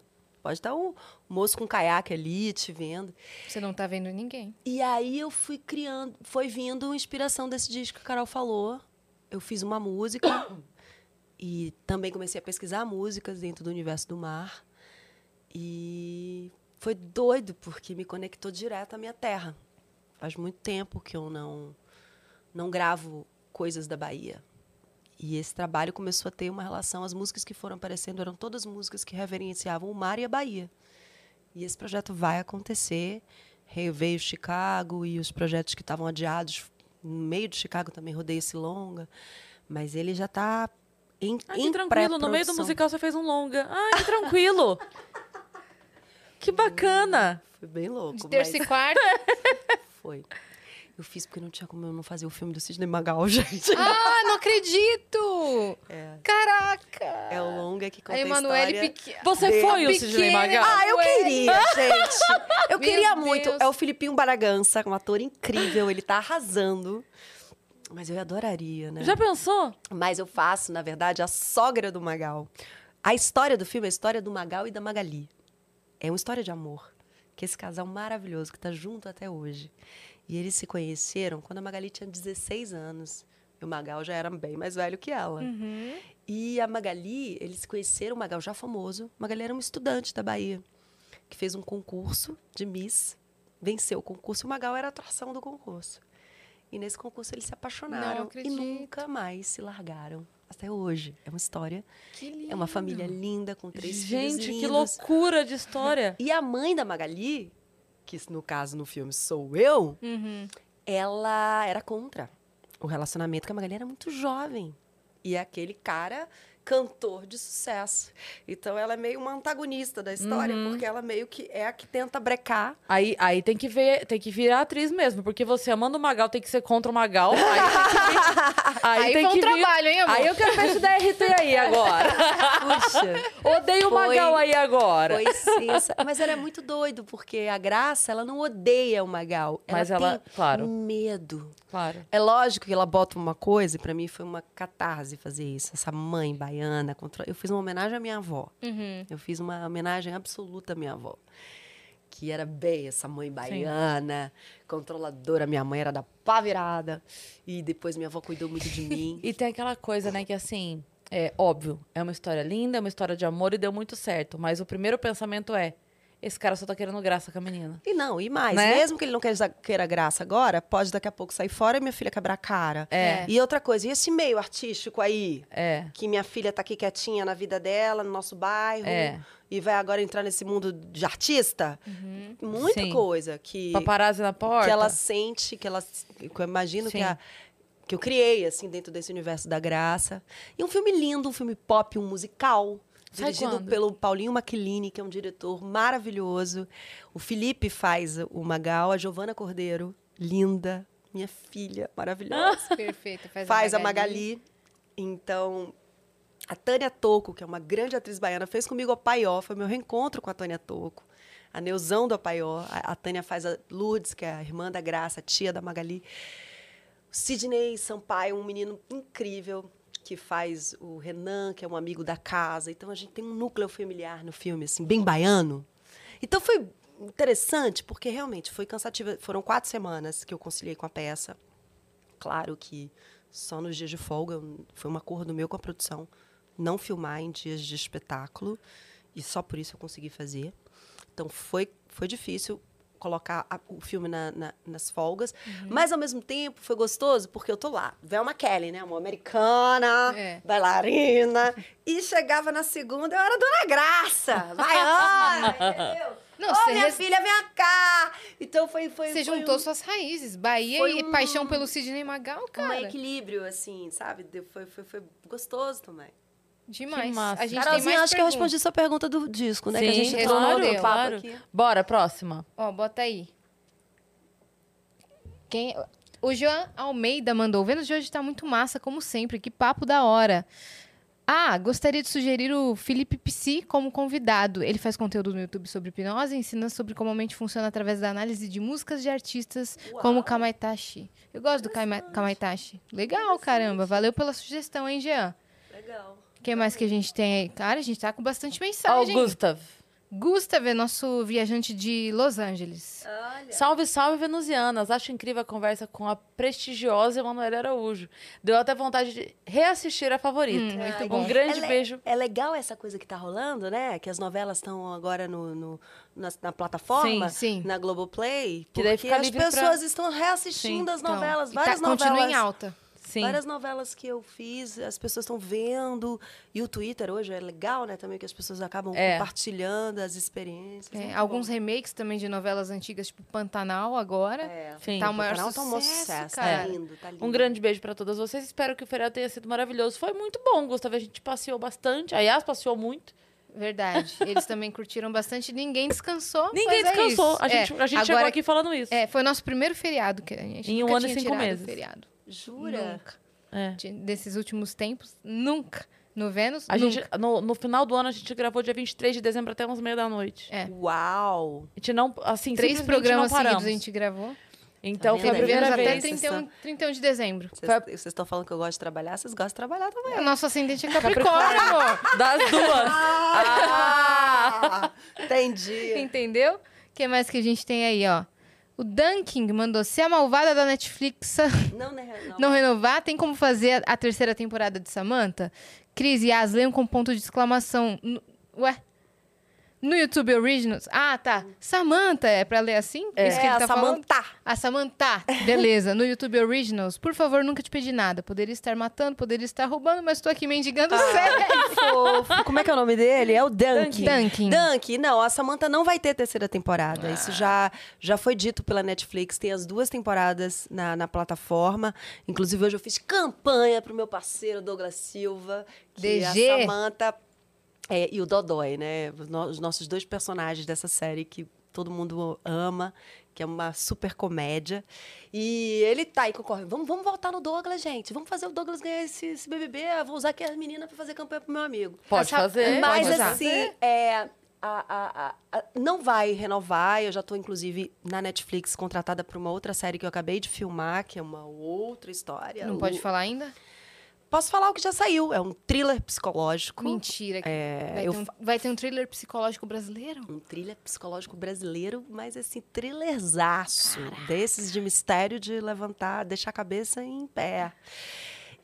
C: Pode estar o moço com um caiaque ali te vendo.
B: Você não tá vendo ninguém.
C: E aí eu fui criando, foi vindo inspiração desse disco que a Carol falou. Eu fiz uma música e também comecei a pesquisar músicas dentro do universo do mar. E foi doido porque me conectou direto à minha terra. Faz muito tempo que eu não não gravo coisas da Bahia. E esse trabalho começou a ter uma relação. As músicas que foram aparecendo eram todas músicas que reverenciavam o mar e a Bahia. E esse projeto vai acontecer. Veio Chicago e os projetos que estavam adiados. No meio de Chicago também rodei esse longa. Mas ele já está em,
A: Ai,
C: em
A: tranquilo, no meio do musical você fez um longa. Ai, que tranquilo. que bacana.
C: Foi bem louco.
B: De terça
C: mas
B: e quarta.
C: Foi. Eu fiz porque não tinha como eu não fazer o filme do Sidney Magal, gente.
B: ah, não acredito!
C: É.
B: Caraca!
C: É o longa que conta
B: A
C: a
B: Emanuele pequena.
A: Você
C: De-
A: foi o Sidney Magal?
C: Ah, eu queria, gente. Eu
B: Meu
C: queria muito.
B: Deus.
C: É o Filipinho Baragança, um ator incrível. Ele tá arrasando. Mas eu adoraria, né?
A: Já pensou?
C: Mas eu faço, na verdade, a sogra do Magal. A história do filme é a história do Magal e da Magali. É uma história de amor. Que esse casal maravilhoso que está junto até hoje. E eles se conheceram quando a Magali tinha 16 anos. E o Magal já era bem mais velho que ela.
B: Uhum.
C: E a Magali, eles se conheceram, o Magal já famoso. A Magali era uma estudante da Bahia, que fez um concurso de Miss, venceu o concurso o Magal era a atração do concurso. E nesse concurso eles se apaixonaram e nunca mais se largaram. Até hoje. É uma história.
B: Que lindo.
C: É uma família linda, com três filhos
A: Gente, que loucura de história.
C: E a mãe da Magali, que no caso no filme sou eu,
B: Uhum.
C: ela era contra o relacionamento, que a Magali era muito jovem. E aquele cara cantor de sucesso. Então ela é meio uma antagonista da história,
A: Uhum.
C: porque ela meio que é a que tenta brecar.
A: Aí, aí tem que ver, tem que virar atriz mesmo, porque você amando o Magal tem que ser contra o Magal. Aí tem que vir, aí
B: Aí
A: tem
B: foi um
A: que vir-
B: trabalho, hein, amor?
A: Aí eu quero ver esse DRT aí agora.
C: Puxa,
A: Odeio o Magal aí agora.
C: foi sensa. Mas ela é muito doido, porque a Graça, ela não odeia o Magal. Ela
A: Mas ela-
C: tem
A: claro.
C: medo.
A: Claro.
C: É lógico que ela bota uma coisa, e pra mim foi uma catarse fazer isso. Essa mãe baiana. Contra... Eu fiz uma homenagem à minha avó.
B: Uhum.
C: Eu fiz uma homenagem absoluta à minha avó. Que era bem essa mãe baiana, controladora. Minha mãe era da pá virada. E depois minha avó cuidou muito de mim.
A: E tem aquela coisa, né, que assim, é óbvio, é uma história linda, é uma história de amor e deu muito certo. Mas o primeiro pensamento é: esse cara só tá querendo graça com a menina.
C: E não, e mais,
A: Né?
C: mesmo que ele não queira, queira graça agora, pode daqui a pouco sair fora e minha filha quebrar a cara.
A: É.
C: E outra coisa, e esse meio artístico aí?
A: É.
C: Que minha filha tá aqui quietinha na vida dela, no nosso bairro.
A: É.
C: E vai agora entrar nesse mundo de artista? Muita
A: Sim.
C: coisa que,
A: Paparazzi na porta.
C: que ela sente, que ela. Que eu imagino que
A: Sim.
C: a. Que eu criei, assim, dentro desse universo da graça. E um filme lindo, um filme pop, um musical.
A: Sai
C: dirigido
A: quando?
C: pelo Paulinho Maquilini, que é um diretor maravilhoso. O Felipe faz o Magal, a Giovana Cordeiro linda, minha filha maravilhosa.
B: Perfeito. Faz,
C: Faz a Magali. Então, a Tânia Toco, que é uma grande atriz baiana, fez comigo a Paió, foi meu reencontro com a Tânia Toco. A Neuzão do Paió, a, a Tânia faz a Lourdes, que é a irmã da Graça, a tia da Magali. O Sidney Sampaio, um menino incrível, que faz o Renan, que é um amigo da casa. Então, a gente tem um núcleo familiar no filme, assim, bem baiano. Então, foi interessante, porque realmente foi cansativa. Foram quatro semanas que eu conciliei com a peça. Claro que só nos dias de folga, foi um acordo meu com a produção não filmar em dias de espetáculo e só por isso eu consegui fazer. Então foi foi difícil colocar a, o filme na, na, nas folgas, uhum. mas ao mesmo tempo foi gostoso porque eu tô lá, Velma Kelly, né, uma americana, é. bailarina, e chegava na segunda eu era Dona Graça, baiana, entendeu? Não, oh, minha res... filha, vem cá! Então foi. foi
B: você
C: foi
B: juntou um... suas raízes, Bahia foi e um... paixão pelo Sidney Magal, cara.
C: Um equilíbrio, assim, sabe? Foi, foi, foi gostoso também.
B: Demais. massa. A
C: gente Carolzinha, tem mais acho que eu respondi sua pergunta do disco, né?
A: Sim,
C: que a gente
A: claro, claro. Aqui. Bora, próxima.
B: Ó, bota aí. Quem... O João Almeida mandou. O Vênus de hoje tá muito massa, como sempre. Que papo da hora. Ah, gostaria de sugerir o Felipe Psi como convidado. Ele faz conteúdo no YouTube sobre hipnose, ensina sobre como a mente funciona através da análise de músicas de artistas Uau. como Kamaitachi. Eu gosto do Kamaitachi. Legal, caramba. Valeu pela sugestão, hein, Jean?
C: Legal.
B: O que mais que a gente tem aí? Cara, a gente tá com bastante mensagem.
A: Ó, oh, Gustav.
B: Gustav é nosso viajante de Los Angeles.
A: Olha. Salve, salve, venusianas. Acho incrível a conversa com a prestigiosa Emanuela Araújo. Deu até vontade de reassistir a favorita. Hum, muito bom. Um grande
C: é
A: beijo.
C: É legal essa coisa que tá rolando, né? Que as novelas estão agora no, no na, na, plataforma, sim, sim. na Globoplay.
A: Que daí fica
C: as pessoas pra... estão reassistindo sim. as novelas, então, várias tá, novelas.
B: Continua em alta.
C: Sim. Várias novelas que eu fiz, as pessoas estão vendo. E o Twitter hoje é legal, né? Também que as pessoas acabam é. compartilhando as experiências.
B: É, alguns bom. remakes também de novelas antigas, tipo Pantanal agora. É. Sim. Tá o maior Pantanal sucesso, tá um sucesso, cara.
A: Tá lindo, tá lindo. Um grande beijo para todas vocês. Espero que o feriado tenha sido maravilhoso. Foi muito bom, Gustavo. A gente passeou bastante. A Yas passeou muito.
B: Verdade. Eles também curtiram bastante. Ninguém descansou.
A: Ninguém
B: é
A: descansou.
B: É
A: a gente, a gente Agora, chegou aqui falando isso.
B: É, foi nosso primeiro feriado que a gente
A: em um ano e cinco meses.
B: Feriado.
C: Jura?
B: Nunca é. desses últimos tempos. Nunca. No Vênus,
A: a nunca. Gente, no, no, final do ano, a gente gravou dia 23 de dezembro até umas meia da noite.
B: É.
C: Uau!
A: A gente não, assim,
B: Três programas seguidos a gente gravou.
A: Então, tá foi a primeira
B: vez...
A: Até
B: 31, 31 de dezembro.
C: Vocês estão falando que eu gosto de trabalhar, vocês gostam de trabalhar também.
B: O nosso ascendente é Capricórnio, amor.
A: Das duas.
C: Ah, entendi.
B: Entendeu? O que mais que a gente tem aí, ó? O Dunking mandou: se a malvada da Netflix
C: não, né,
B: não. não renovar, tem como fazer a terceira temporada de Samantha? Cris e As leiam com ponto de exclamação. Ué? No YouTube Originals. Ah, tá. Samantha, é pra ler assim?
C: É, Isso que ele tá a Samantha. Falando?
B: A Samantha. Beleza. No YouTube Originals. Por favor, nunca te pedi nada. Poderia estar matando, poderia estar roubando, mas tô aqui mendigando ah, sério.
C: Fofo. Como é que é o nome dele? É o Dunk.
B: Dunkin.
C: Dunk. Não, a Samantha não vai ter terceira temporada. Ah. Isso já, já foi dito pela Netflix. Tem as duas temporadas na, na plataforma. Inclusive, hoje eu fiz campanha pro meu parceiro Douglas Silva. Que DG. a Samantha é, e o Dodói, né? Os nossos dois personagens dessa série que todo mundo ama, que é uma super comédia. E ele tá aí concorre. Vamos, vamos voltar no Douglas, gente. Vamos fazer o Douglas ganhar esse, esse BBB. Eu vou usar aqui as meninas para fazer campanha pro meu amigo.
A: Pode Essa, fazer.
C: Mas
A: pode
C: assim, é, a, a, a, não vai renovar. Eu já estou, inclusive, na Netflix contratada para uma outra série que eu acabei de filmar, que é uma outra história.
B: Não o... pode falar ainda?
C: Posso falar o que já saiu. É um thriller psicológico.
B: Mentira.
C: É,
B: vai,
C: eu...
B: ter um, vai, ter um, thriller psicológico brasileiro?
C: Um thriller psicológico brasileiro, mas assim, thrillerzaço. Caraca. Desses de mistério de levantar, deixar a cabeça em pé.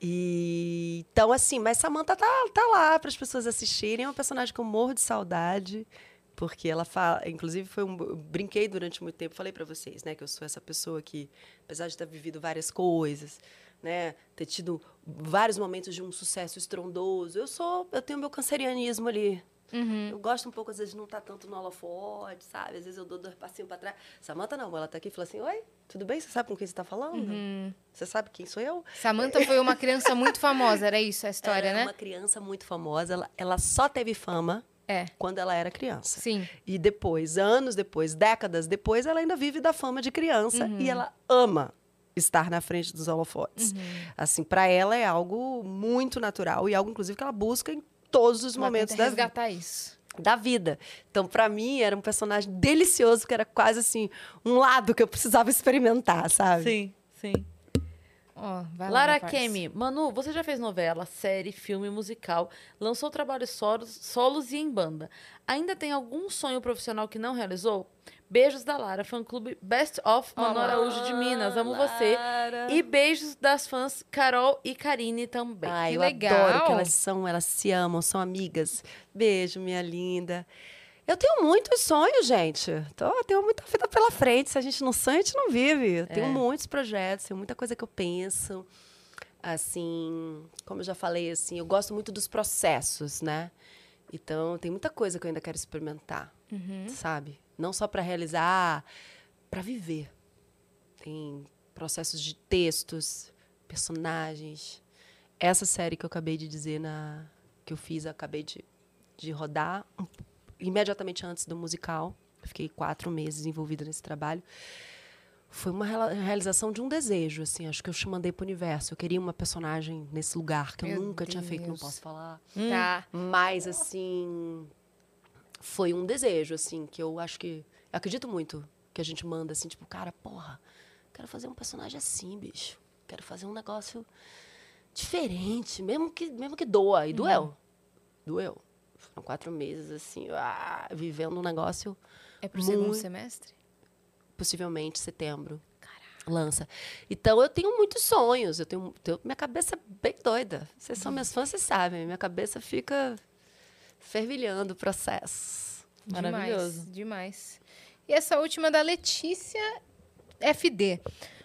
C: E, então, assim, mas Samantha tá, tá lá para as pessoas assistirem. É um personagem que eu morro de saudade porque ela fala, inclusive foi um eu brinquei durante muito tempo, falei para vocês, né, que eu sou essa pessoa que apesar de ter vivido várias coisas, né, ter tido vários momentos de um sucesso estrondoso. Eu sou, eu tenho meu cancerianismo ali.
B: Uhum.
C: Eu gosto um pouco, às vezes, não tá tanto no holofote, sabe? Às vezes eu dou dois passinhos para trás. Samanta não, ela tá aqui e fala assim: Oi, tudo bem? Você sabe com quem você tá falando?
B: Uhum.
C: Você sabe quem sou eu?
B: Samanta foi uma criança muito famosa, era isso a história,
C: ela
B: né?
C: Uma criança muito famosa. Ela, ela só teve fama
B: É.
C: Quando ela era criança.
B: Sim.
C: E depois, anos depois, décadas depois, ela ainda vive da fama de criança
B: Uhum.
C: e ela ama estar na frente dos holofotes.
B: Uhum.
C: Assim, para ela é algo muito natural e algo, inclusive, que ela busca em todos os
B: Ela
C: momentos da,
B: resgatar isso.
C: da vida. Então, para mim, era um personagem delicioso, que era quase assim, um lado que eu precisava experimentar, sabe?
A: Sim, sim.
B: Lá,
A: Lara. Kemi, Manu, você já fez novela, série, filme, musical, lançou trabalhos solos, solos e em banda. Ainda tem algum sonho profissional que não realizou? Beijos da Lara, fã clube Best of Manu
B: Olá.
A: Araújo de Minas, amo você. E beijos das fãs Carol e Karine também.
C: Ai,
B: Que
C: eu
B: legal.
C: adoro que elas são, elas se amam, são amigas. Beijo, minha linda. Eu tenho muitos sonhos, gente. Tô, eu tenho muita vida pela frente. Se a gente não sonha, a gente não vive. Eu tenho
A: É.
C: muitos projetos, tenho muita coisa que eu penso. Assim, como eu já falei, assim, eu gosto muito dos processos, né? Então, tem muita coisa que eu ainda quero experimentar, sabe? Não só para realizar, para viver. Tem processos de textos, personagens. Essa série que eu acabei de dizer na que eu fiz, eu acabei de, de rodar um- imediatamente antes do musical. Eu Fiquei quatro meses envolvida nesse trabalho. Foi uma realização de um desejo, assim. Acho que eu mandei pro universo. Eu queria uma personagem nesse lugar que eu
B: Meu
C: nunca tinha feito, não
B: Deus.
C: posso falar.
B: Tá.
C: Mas, assim, foi um desejo, assim, que eu acho que. Eu acredito muito que a gente manda, assim, tipo, cara, porra, quero fazer um personagem assim, bicho. Quero fazer um negócio diferente, mesmo que, mesmo que doa. E doeu. Doeu. Foram quatro meses, assim, ah, vivendo um negócio,
B: É pro segundo
C: Muito.
B: semestre?
C: possivelmente setembro. Lança. Então eu tenho muitos sonhos. Eu tenho, tenho- minha cabeça é bem doida. Vocês são minhas fãs, vocês sabem. Minha cabeça fica fervilhando o processo.
A: Maravilhoso.
B: Demais, demais. E essa última da Letícia FD.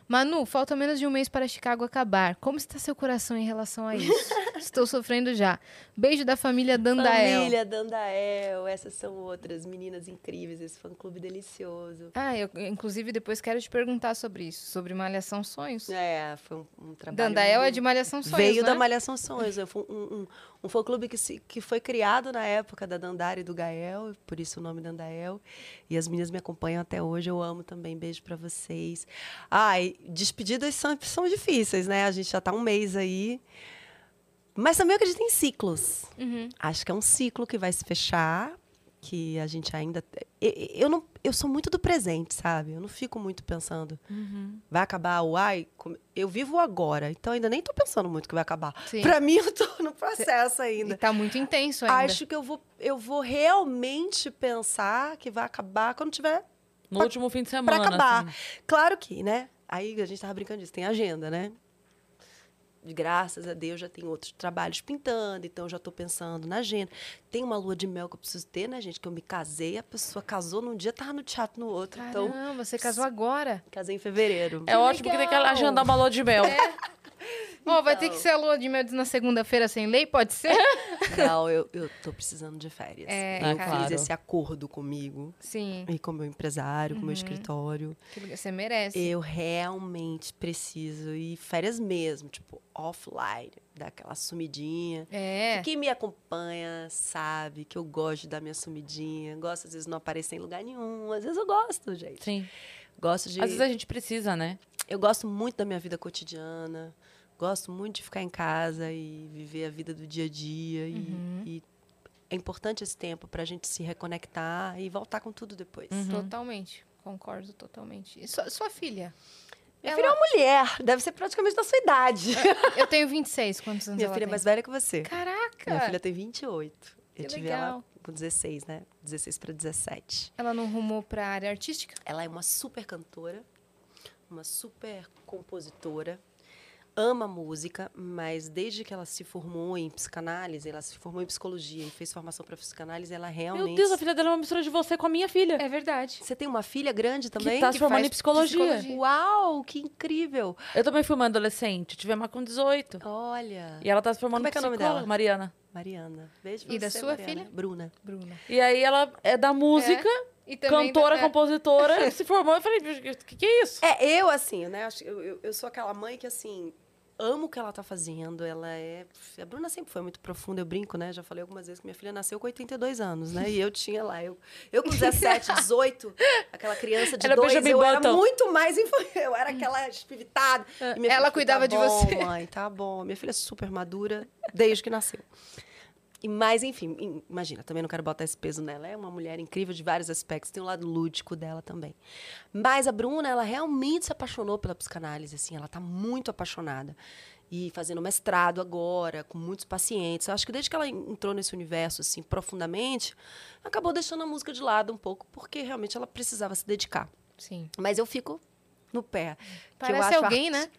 B: Manu, falta menos de um mês para Chicago acabar. Como está seu coração em relação a isso? Estou sofrendo já. Beijo da família Dandael.
C: Família Dandael, essas são outras meninas incríveis, esse fã-clube delicioso.
B: Ah, eu inclusive depois quero te perguntar sobre isso, sobre Malhação Sonhos.
C: É, foi um, um trabalho.
B: Dandael é
C: muito-
B: de Malhação Sonhos,
C: Veio
B: não
C: da
B: é?
C: Malhação Sonhos. Foi um, um, um fã-clube que, se- que foi criado na época da Dandara e do Gael, por isso o nome Dandael. E as meninas me acompanham até hoje, eu amo também. Beijo pra vocês. Ai, despedidas são, são difíceis, né? A gente já tá um mês aí. Mas também eu acredito em ciclos.
B: Uhum.
C: Acho que é um ciclo que vai se fechar, que a gente ainda. Eu, não, eu sou muito do presente, sabe? Eu não fico muito pensando. Vai acabar o ai. Eu vivo agora, então ainda nem tô pensando muito que vai acabar. Pra mim, eu tô no processo
B: E
C: ainda.
B: tá muito intenso ainda.
C: Acho que eu vou, eu vou realmente pensar que vai acabar quando tiver
A: No
C: Pra-
A: último fim de semana.
C: acabar.
A: assim.
C: Claro que, né? Aí a gente tava brincando disso, tem agenda, né? Graças a Deus já tem outros trabalhos pintando, então eu já tô pensando na agenda. Tem uma lua de mel que eu preciso ter, né, gente? Que eu me casei, a pessoa casou num dia, tava no teatro no outro. Então,
B: Caramba, você casou agora.
C: casei em fevereiro.
A: É ótimo que tem que
B: legal.
A: agendar uma lua de mel.
B: Ó, vai ter
C: Então.
B: que ser a lua de mel na segunda-feira sem lei, pode ser?
C: Não, eu, eu tô precisando de férias.
B: É,
C: eu
A: claro.
C: fiz esse acordo comigo
B: Sim.
C: e com o meu empresário, com o meu
B: Uhum.
C: escritório.
B: Você merece.
C: Eu realmente preciso ir férias mesmo, tipo, offline, dar aquela sumidinha.
B: É.
C: Quem me acompanha sabe que eu gosto de dar minha sumidinha. Gosto, às vezes, não aparecer em lugar nenhum. Às vezes eu gosto, gente.
A: Sim.
C: Gosto de.
A: Às vezes a gente precisa, né?
C: Eu gosto muito da minha vida cotidiana. Gosto muito de ficar em casa e viver a vida do dia a dia. e-
B: Uhum.
C: E, é importante esse tempo para a gente se reconectar e voltar com tudo depois.
B: Uhum. Totalmente. Concordo totalmente. E sua, sua filha?
C: Minha
B: Ela-
C: filha é uma mulher, deve ser praticamente da sua idade.
B: Eu tenho 26. Quantos anos
C: minha
B: ela
C: filha é
B: tem?
C: mais velha que você.
B: Caraca!
C: Minha filha tem 28.
B: Que
C: Eu tive
B: legal.
C: ela com 16, né? 16 para 17.
B: Ela não rumou pra área artística?
C: Ela é uma super cantora, uma super compositora, ama música, mas desde que ela se formou em psicanálise, ela se formou em psicologia e fez formação para psicanálise, ela realmente.
A: Meu Deus, a filha dela é uma mistura de você com a minha filha.
B: É verdade.
C: Você tem uma filha grande também?
A: Que tá se
B: que
A: formando
B: faz
A: em psicologia.
B: psicologia.
C: Uau, que incrível!
A: Eu também fui uma adolescente, tive uma com 18.
C: Olha,
A: E ela tá se formando
C: Como é que é o nome dela?
A: Mariana.
C: Mariana. Beijo
B: E
C: pra
B: da
C: você,
B: sua
C: Mariana.
B: filha?
C: Bruna.
B: Bruna.
A: E aí ela é da música,
B: E também
A: cantora,
B: da- é.
A: compositora, se formou. Eu falei, o que, que é isso?
C: É, eu, assim, né? Eu, eu, eu sou aquela mãe que, assim, amo o que ela tá fazendo. Ela é. A Bruna sempre foi muito profunda, eu brinco, né? Já falei algumas vezes que minha filha nasceu com 82 anos, né? E eu tinha lá, eu, eu com 17, 18, aquela criança de
A: Era
C: dois, eu era muito mais infantil. Eu era aquela espivitada. Minha
B: Ela
C: filha,
B: cuidava
C: tá
B: de
C: bom,
B: você."
C: Mãe, tá bom. Minha filha é super madura desde que nasceu. E, mas, enfim, im- imagina, também não quero botar esse peso nela. É uma mulher incrível de vários aspectos, tem o lado lúdico dela também. Mas a Bruna, ela realmente se apaixonou pela psicanálise, assim, ela tá muito apaixonada. E fazendo mestrado agora, com muitos pacientes. Eu acho que desde que ela en- entrou nesse universo, assim, profundamente, acabou deixando a música de lado um pouco, porque realmente ela precisava se dedicar.
B: Sim.
C: Mas eu fico no pé. que eu
B: Parece alguém,
C: arti-
B: né?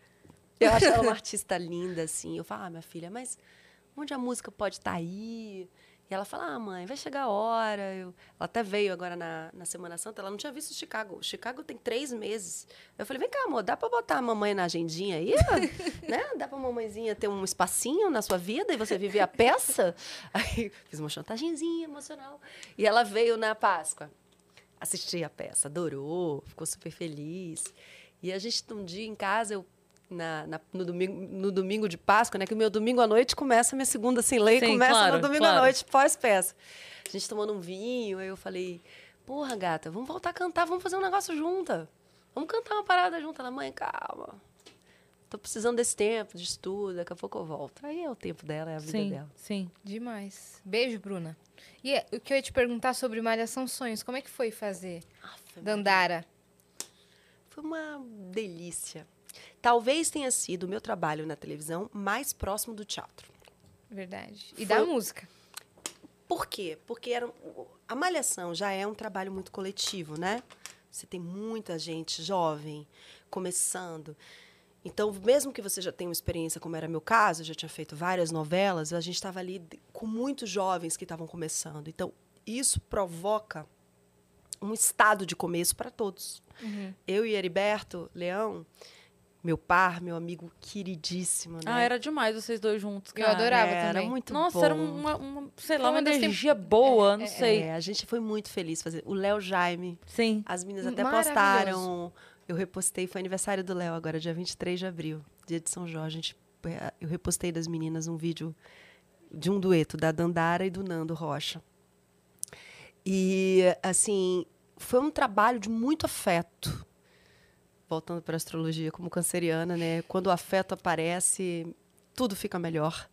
C: eu acho ela uma artista linda, assim. Eu falo, ah, minha filha, mas onde a música pode estar aí? E ela fala, ah, mãe, vai chegar a hora. Eu... Ela até veio agora na, na Semana Santa, ela não tinha visto Chicago. Chicago tem três meses. Eu falei, vem cá, amor, dá pra botar a mamãe na agendinha aí? né? Dá pra mamãezinha ter um espacinho na sua vida e você viver a peça? Aí fiz uma chantagemzinha emocional. E ela veio na Páscoa assisti a peça, adorou, ficou super feliz. E a gente, um dia em casa, eu, na, na- no, domingo, no domingo de Páscoa, né? Que o meu domingo à noite começa, a minha segunda sem lei
A: Sim,
C: começa
A: claro,
C: no domingo
A: claro.
C: à noite, pós-peça. A gente tomando um vinho, aí eu falei, porra, gata, vamos voltar a cantar, vamos fazer um negócio junta. Vamos cantar uma parada junta. Ela, mãe, calma. Tô precisando desse tempo de estudo, daqui a pouco eu volto. Aí é o tempo dela, é a vida
A: Sim,
C: dela.
A: sim.
B: Demais. Beijo, Bruna. E é, o que eu ia te perguntar sobre Malhação Sonhos, como é que foi fazer
C: Aff,
B: Dandara?
C: Foi uma delícia. Talvez tenha sido o meu trabalho na televisão mais próximo do teatro.
B: Verdade. E
C: Foi-
B: da música.
C: Por quê? Porque era, a Malhação já é um trabalho muito coletivo, né? Você tem muita gente jovem começando. Então, mesmo que você já tenha uma experiência, como era meu caso, eu já tinha feito várias novelas, a gente estava ali com muitos jovens que estavam começando. Então, isso provoca um estado de começo para todos. Eu e Heriberto Leão, meu par, meu amigo queridíssimo, né?
A: Ah, era demais vocês dois juntos,
B: Eu
A: cara.
B: adorava
C: era
B: também.
C: muito
A: Nossa,
C: bom.
A: era uma, uma- sei lá, uma energia boa, não sei.
C: É, a gente foi muito feliz fazer. O Léo Jaime,
A: Sim.
C: as meninas até postaram. Eu repostei, foi aniversário do Léo agora, dia 23 de abril, dia de São Jorge. A gente, é, eu repostei das meninas um vídeo de um dueto da Dandara e do Nando Rocha. E, assim, foi um trabalho de muito afeto. Voltando para a astrologia, como canceriana, né? Quando o afeto aparece, tudo fica melhor.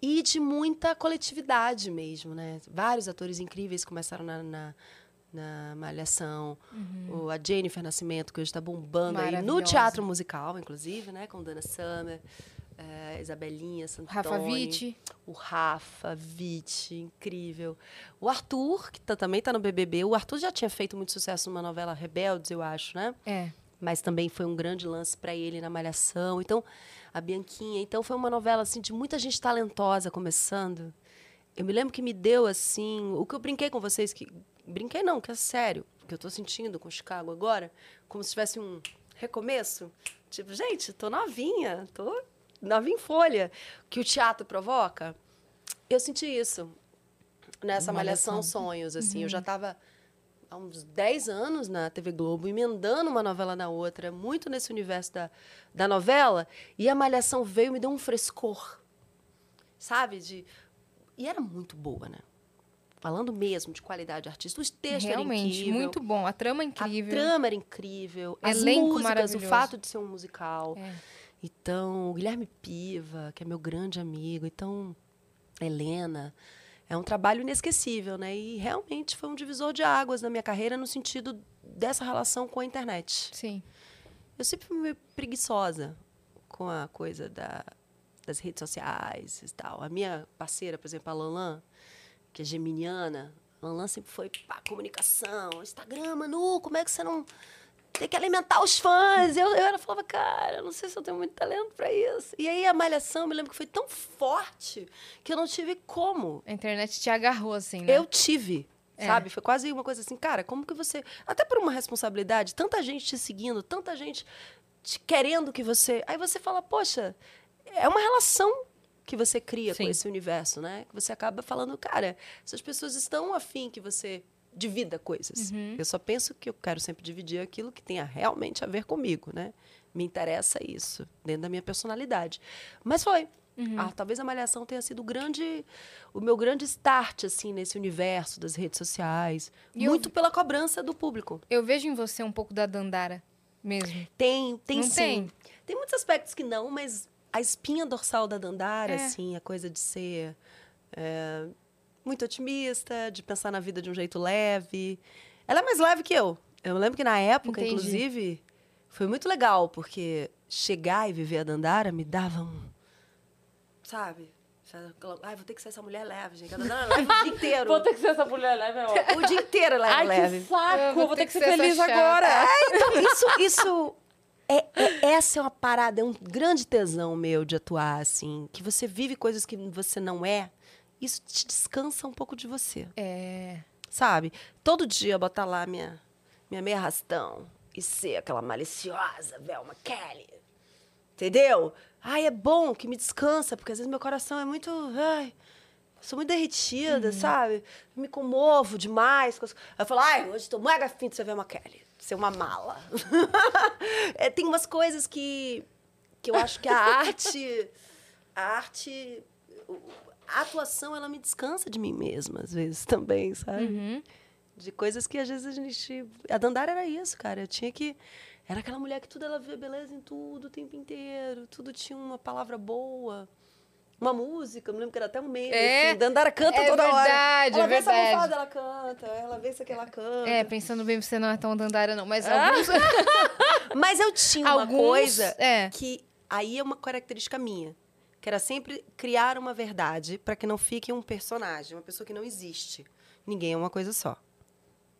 C: E de muita coletividade mesmo, né? Vários atores incríveis começaram na, na, na Malhação. O, a Jennifer Nascimento, que hoje está bombando aí no teatro musical, inclusive, né? Com Dana Summer, eh, Isabelinha, Santoni.
B: Rafa Witt.
C: O Rafa, Witt, incrível. O Arthur, que tá- também tá no BBB. O Arthur já tinha feito muito sucesso numa novela Rebeldes, eu acho, né?
B: É.
C: Mas também foi um grande lance para ele na Malhação. Então, a Bianquinha. Então, foi uma novela, assim, de muita gente talentosa começando. Eu me lembro que me deu, assim... O que eu brinquei com vocês, que... Brinquei não, que é sério. Que eu tô sentindo com Chicago agora. Como se tivesse um recomeço. Tipo, gente, tô novinha. Tô novinha em folha. Que o teatro provoca. Eu senti isso. Nessa
A: Malhação.
C: Malhação Sonhos, assim. Eu já tava há uns 10 anos na TV Globo, emendando uma novela na outra, muito nesse universo da, da novela, e a Malhação veio e me deu um frescor, sabe? De, e era muito boa, né? Falando mesmo de qualidade artística, os textos eram
B: Realmente,
C: incríveis.
B: muito bom. A trama é incrível.
C: A trama era incrível. As
B: Elenco
C: músicas, o fato de ser um musical.
B: É.
C: Então, o Guilherme Piva, que é meu grande amigo. Então, Helena. É um trabalho inesquecível, né? E realmente foi um divisor de águas na minha carreira no sentido dessa relação com a internet.
B: Sim.
C: Eu sempre fui meio preguiçosa com a coisa da, das redes sociais e tal. A minha parceira, por exemplo, a Lanlan, que é geminiana, Lanlan sempre foi pá, comunicação, Instagram, Manu, como é que você não tem que alimentar os fãs? Eu, eu era, falava, cara, eu não sei se eu tenho muito talento para isso. E aí a malhação, eu me lembro que foi tão forte que eu não tive como.
B: A internet te agarrou, assim, né?
C: Eu tive,
B: É.
C: sabe? Foi quase uma coisa assim, cara, como que você. Até por uma responsabilidade, tanta gente te seguindo, tanta gente te querendo que você. Aí você fala, poxa, é uma relação que você cria
A: Sim.
C: com esse universo, né? Que você acaba falando, cara, essas pessoas estão afim que você divida coisas.
B: Uhum.
C: Eu só penso que eu quero sempre dividir aquilo que tenha realmente a ver comigo, né? me interessa isso, dentro da minha personalidade. Mas foi.
B: Uhum.
C: Ah, talvez a Malhação tenha sido o grande, o meu grande start, assim, nesse universo das redes sociais.
B: E eu-
C: muito pela cobrança do público.
B: Eu vejo em você um pouco da Dandara mesmo.
C: Tem, tem
B: Não
C: sim.
B: tem?
C: Tem? muitos aspectos que não, mas a espinha dorsal da Dandara,
B: É.
C: assim, a coisa de ser é, muito otimista, de pensar na vida de um jeito leve. Ela é mais leve que eu. Eu lembro que na época,
B: Entendi.
C: inclusive, foi muito legal, porque chegar e viver a Dandara me dava um. Sabe? Ai, vou ter que ser essa mulher leve, gente. A Dandara é leve o dia inteiro.
A: Vou ter que ser essa mulher leve, é ótimo.
C: O dia inteiro ela é
A: Ai,
C: leve.
A: que saco! Vou, ter que ser, feliz agora.
C: Então, isso, isso é, é- essa é uma parada, é um grande tesão meu de atuar, assim. Que você vive coisas que você não é. Isso te descansa um pouco de você,
B: É.
C: sabe? Todo dia botar lá minha, minha meia rastão e ser aquela maliciosa Velma Kelly. Entendeu? Ai, é bom que me descansa, porque às vezes meu coração é muito. Ai, sou muito derretida, sabe? Eu me comovo demais. Eu falo, ai, hoje estou mega afim de ser Velma Kelly. Ser uma mala. É, tem umas coisas que, que eu acho que a arte. A arte. A atuação, ela me descansa de mim mesma, às vezes, também, sabe?
B: Uhum.
C: De coisas que às vezes a gente. A Dandara era isso, cara. Eu tinha que. Era aquela mulher que tudo ela via beleza em tudo o tempo inteiro. Tudo tinha uma palavra boa. Uma música, eu me lembro que era até um meme.
B: É,
C: assim, Dandara canta
B: é
C: toda hora.
B: verdade,
C: Ela
B: é
C: vê essa
B: verdade.
C: almofada, ela canta. Ela vê isso aqui, ela canta.
B: É, pensando bem, você não é tão Dandara, não. Mas
A: Ah.
B: alguns.
C: Mas eu tinha uma
B: Alguns,
C: coisa
B: é.
C: que aí é uma característica minha, que era sempre criar uma verdade para que não fique um personagem, uma pessoa que não existe. Ninguém é uma coisa só.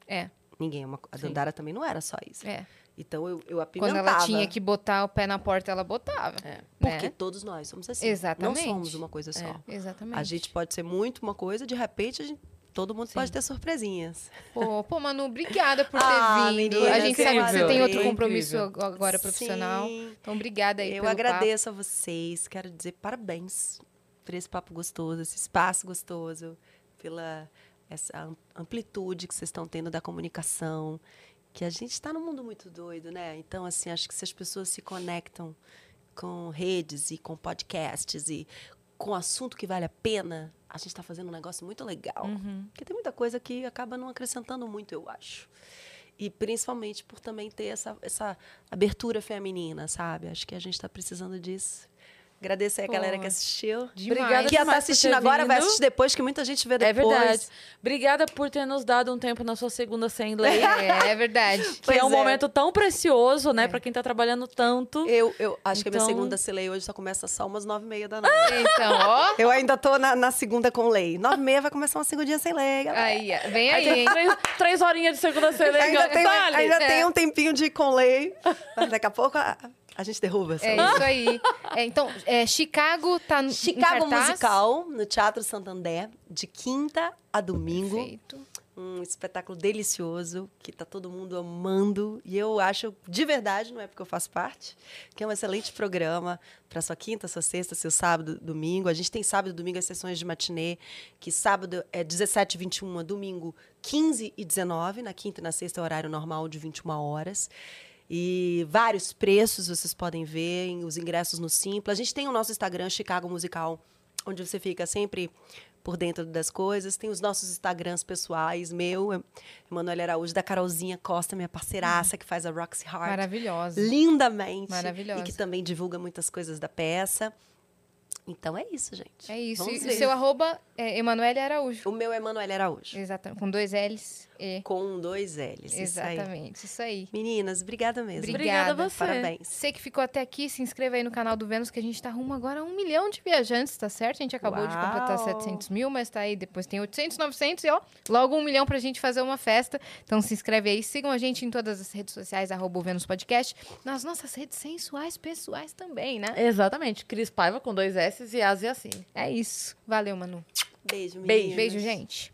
B: É,
C: Ninguém é uma. A Dandara também não era só isso.
B: é.
C: Então eu, eu
B: Quando
C: apimentava.
B: ela tinha que botar o pé na porta, ela botava.
A: É.
C: Porque
B: né?
C: todos nós somos assim.
B: Exatamente.
C: Não somos uma coisa só.
A: É.
B: Exatamente.
C: A gente pode ser muito uma coisa, de repente a gente- todo mundo pode ter surpresinhas.
B: Pô, pô, Manu, obrigada por ter
C: Ah,
B: vindo.
C: menina,
B: a gente sabe que você tem outro
A: incrível.
B: compromisso agora profissional.
C: Sim.
B: Então, obrigada aí
C: Eu agradeço a vocês, quero dizer parabéns por esse papo gostoso, esse espaço gostoso, pela essa am- amplitude que vocês estão tendo da comunicação, que a gente está num mundo muito doido, né? Então, assim, acho que se as pessoas se conectam com redes e com podcasts e com assunto que vale a pena, a gente está fazendo um negócio muito legal. Porque tem muita coisa que acaba não acrescentando muito, eu acho. E principalmente por também ter essa, essa abertura feminina, sabe? Acho que a gente está precisando disso. Agradeço aí a
B: Pô,
C: galera que assistiu.
B: Demais.
A: Obrigada
C: Que está assistindo agora, vai assistir depois, que muita gente vê
A: É
C: depois.
A: verdade. Obrigada por ter nos dado um tempo na sua segunda sem lei.
B: É, é verdade.
A: que
C: Pois
A: é um
C: é.
A: momento tão precioso, né?
B: É.
A: Pra quem tá trabalhando tanto.
C: Eu, eu acho que a minha
A: Então-
C: segunda se lei hoje só começa só umas nove e meia da noite.
B: Então, ó.
C: eu ainda tô na, na segunda com lei. Nove e meia vai começar uma segundinha sem lei, galera.
B: Aí, vem
A: Aí
B: hein?
A: três, três horinhas de segunda sem lei.
C: ainda tem, ainda
B: É.
C: tem um tempinho de ir com lei. Mas daqui a pouco a, a gente derruba essa
B: É
C: lei.
B: isso aí. É, então, é, Chicago tá no
C: Chicago? Musical, no Teatro Santander, de quinta a domingo.
B: Perfeito.
C: Um espetáculo delicioso, que tá todo mundo amando. E eu acho, de verdade, não é porque eu faço parte, que é um excelente programa para sua quinta, sua sexta, seu sábado, domingo. A gente tem sábado e domingo as sessões de matinê, que sábado é 17 e 21, domingo 15 e 19, na quinta e na sexta é horário normal de 21 horas. E vários preços vocês podem ver, os ingressos no Simpla. A gente tem o nosso Instagram, Chicago Musical, onde você fica sempre por dentro das coisas. Tem os nossos Instagrams pessoais, meu, Emanuele Araújo, da Carolzinha Costa, minha parceiraça, que faz a Roxy Heart.
B: Maravilhosa.
C: Lindamente.
B: Maravilhosa.
C: E que também divulga muitas coisas da peça. Então é isso, gente.
B: É isso.
C: Vamos
B: E o seu arroba é Emanuele Araújo.
C: O meu é Emanuele Araújo.
B: Exatamente. Com dois L's. E.
C: Com dois L's. Isso aí.
B: Exatamente. Isso aí.
C: Meninas, obrigada mesmo.
B: Obrigada.
A: Obrigada a você.
C: Parabéns.
B: Você que ficou até aqui, se inscreva aí no canal do Vênus, que a gente tá rumo agora a um milhão de viajantes, tá certo? A gente acabou de completar
C: Uau.
B: 700 mil, mas tá aí, depois tem 800, 900 e ó, logo um milhão pra gente fazer uma festa. Então se inscreve aí, sigam a gente em todas as redes sociais, arroba o Vênus Podcast, nas nossas redes sensuais pessoais também, né?
A: Exatamente. Cris Paiva com dois S e As e assim.
B: É isso. Valeu, Manu.
C: Beijo,
A: Beijo.
C: meninas.
B: Beijo, gente.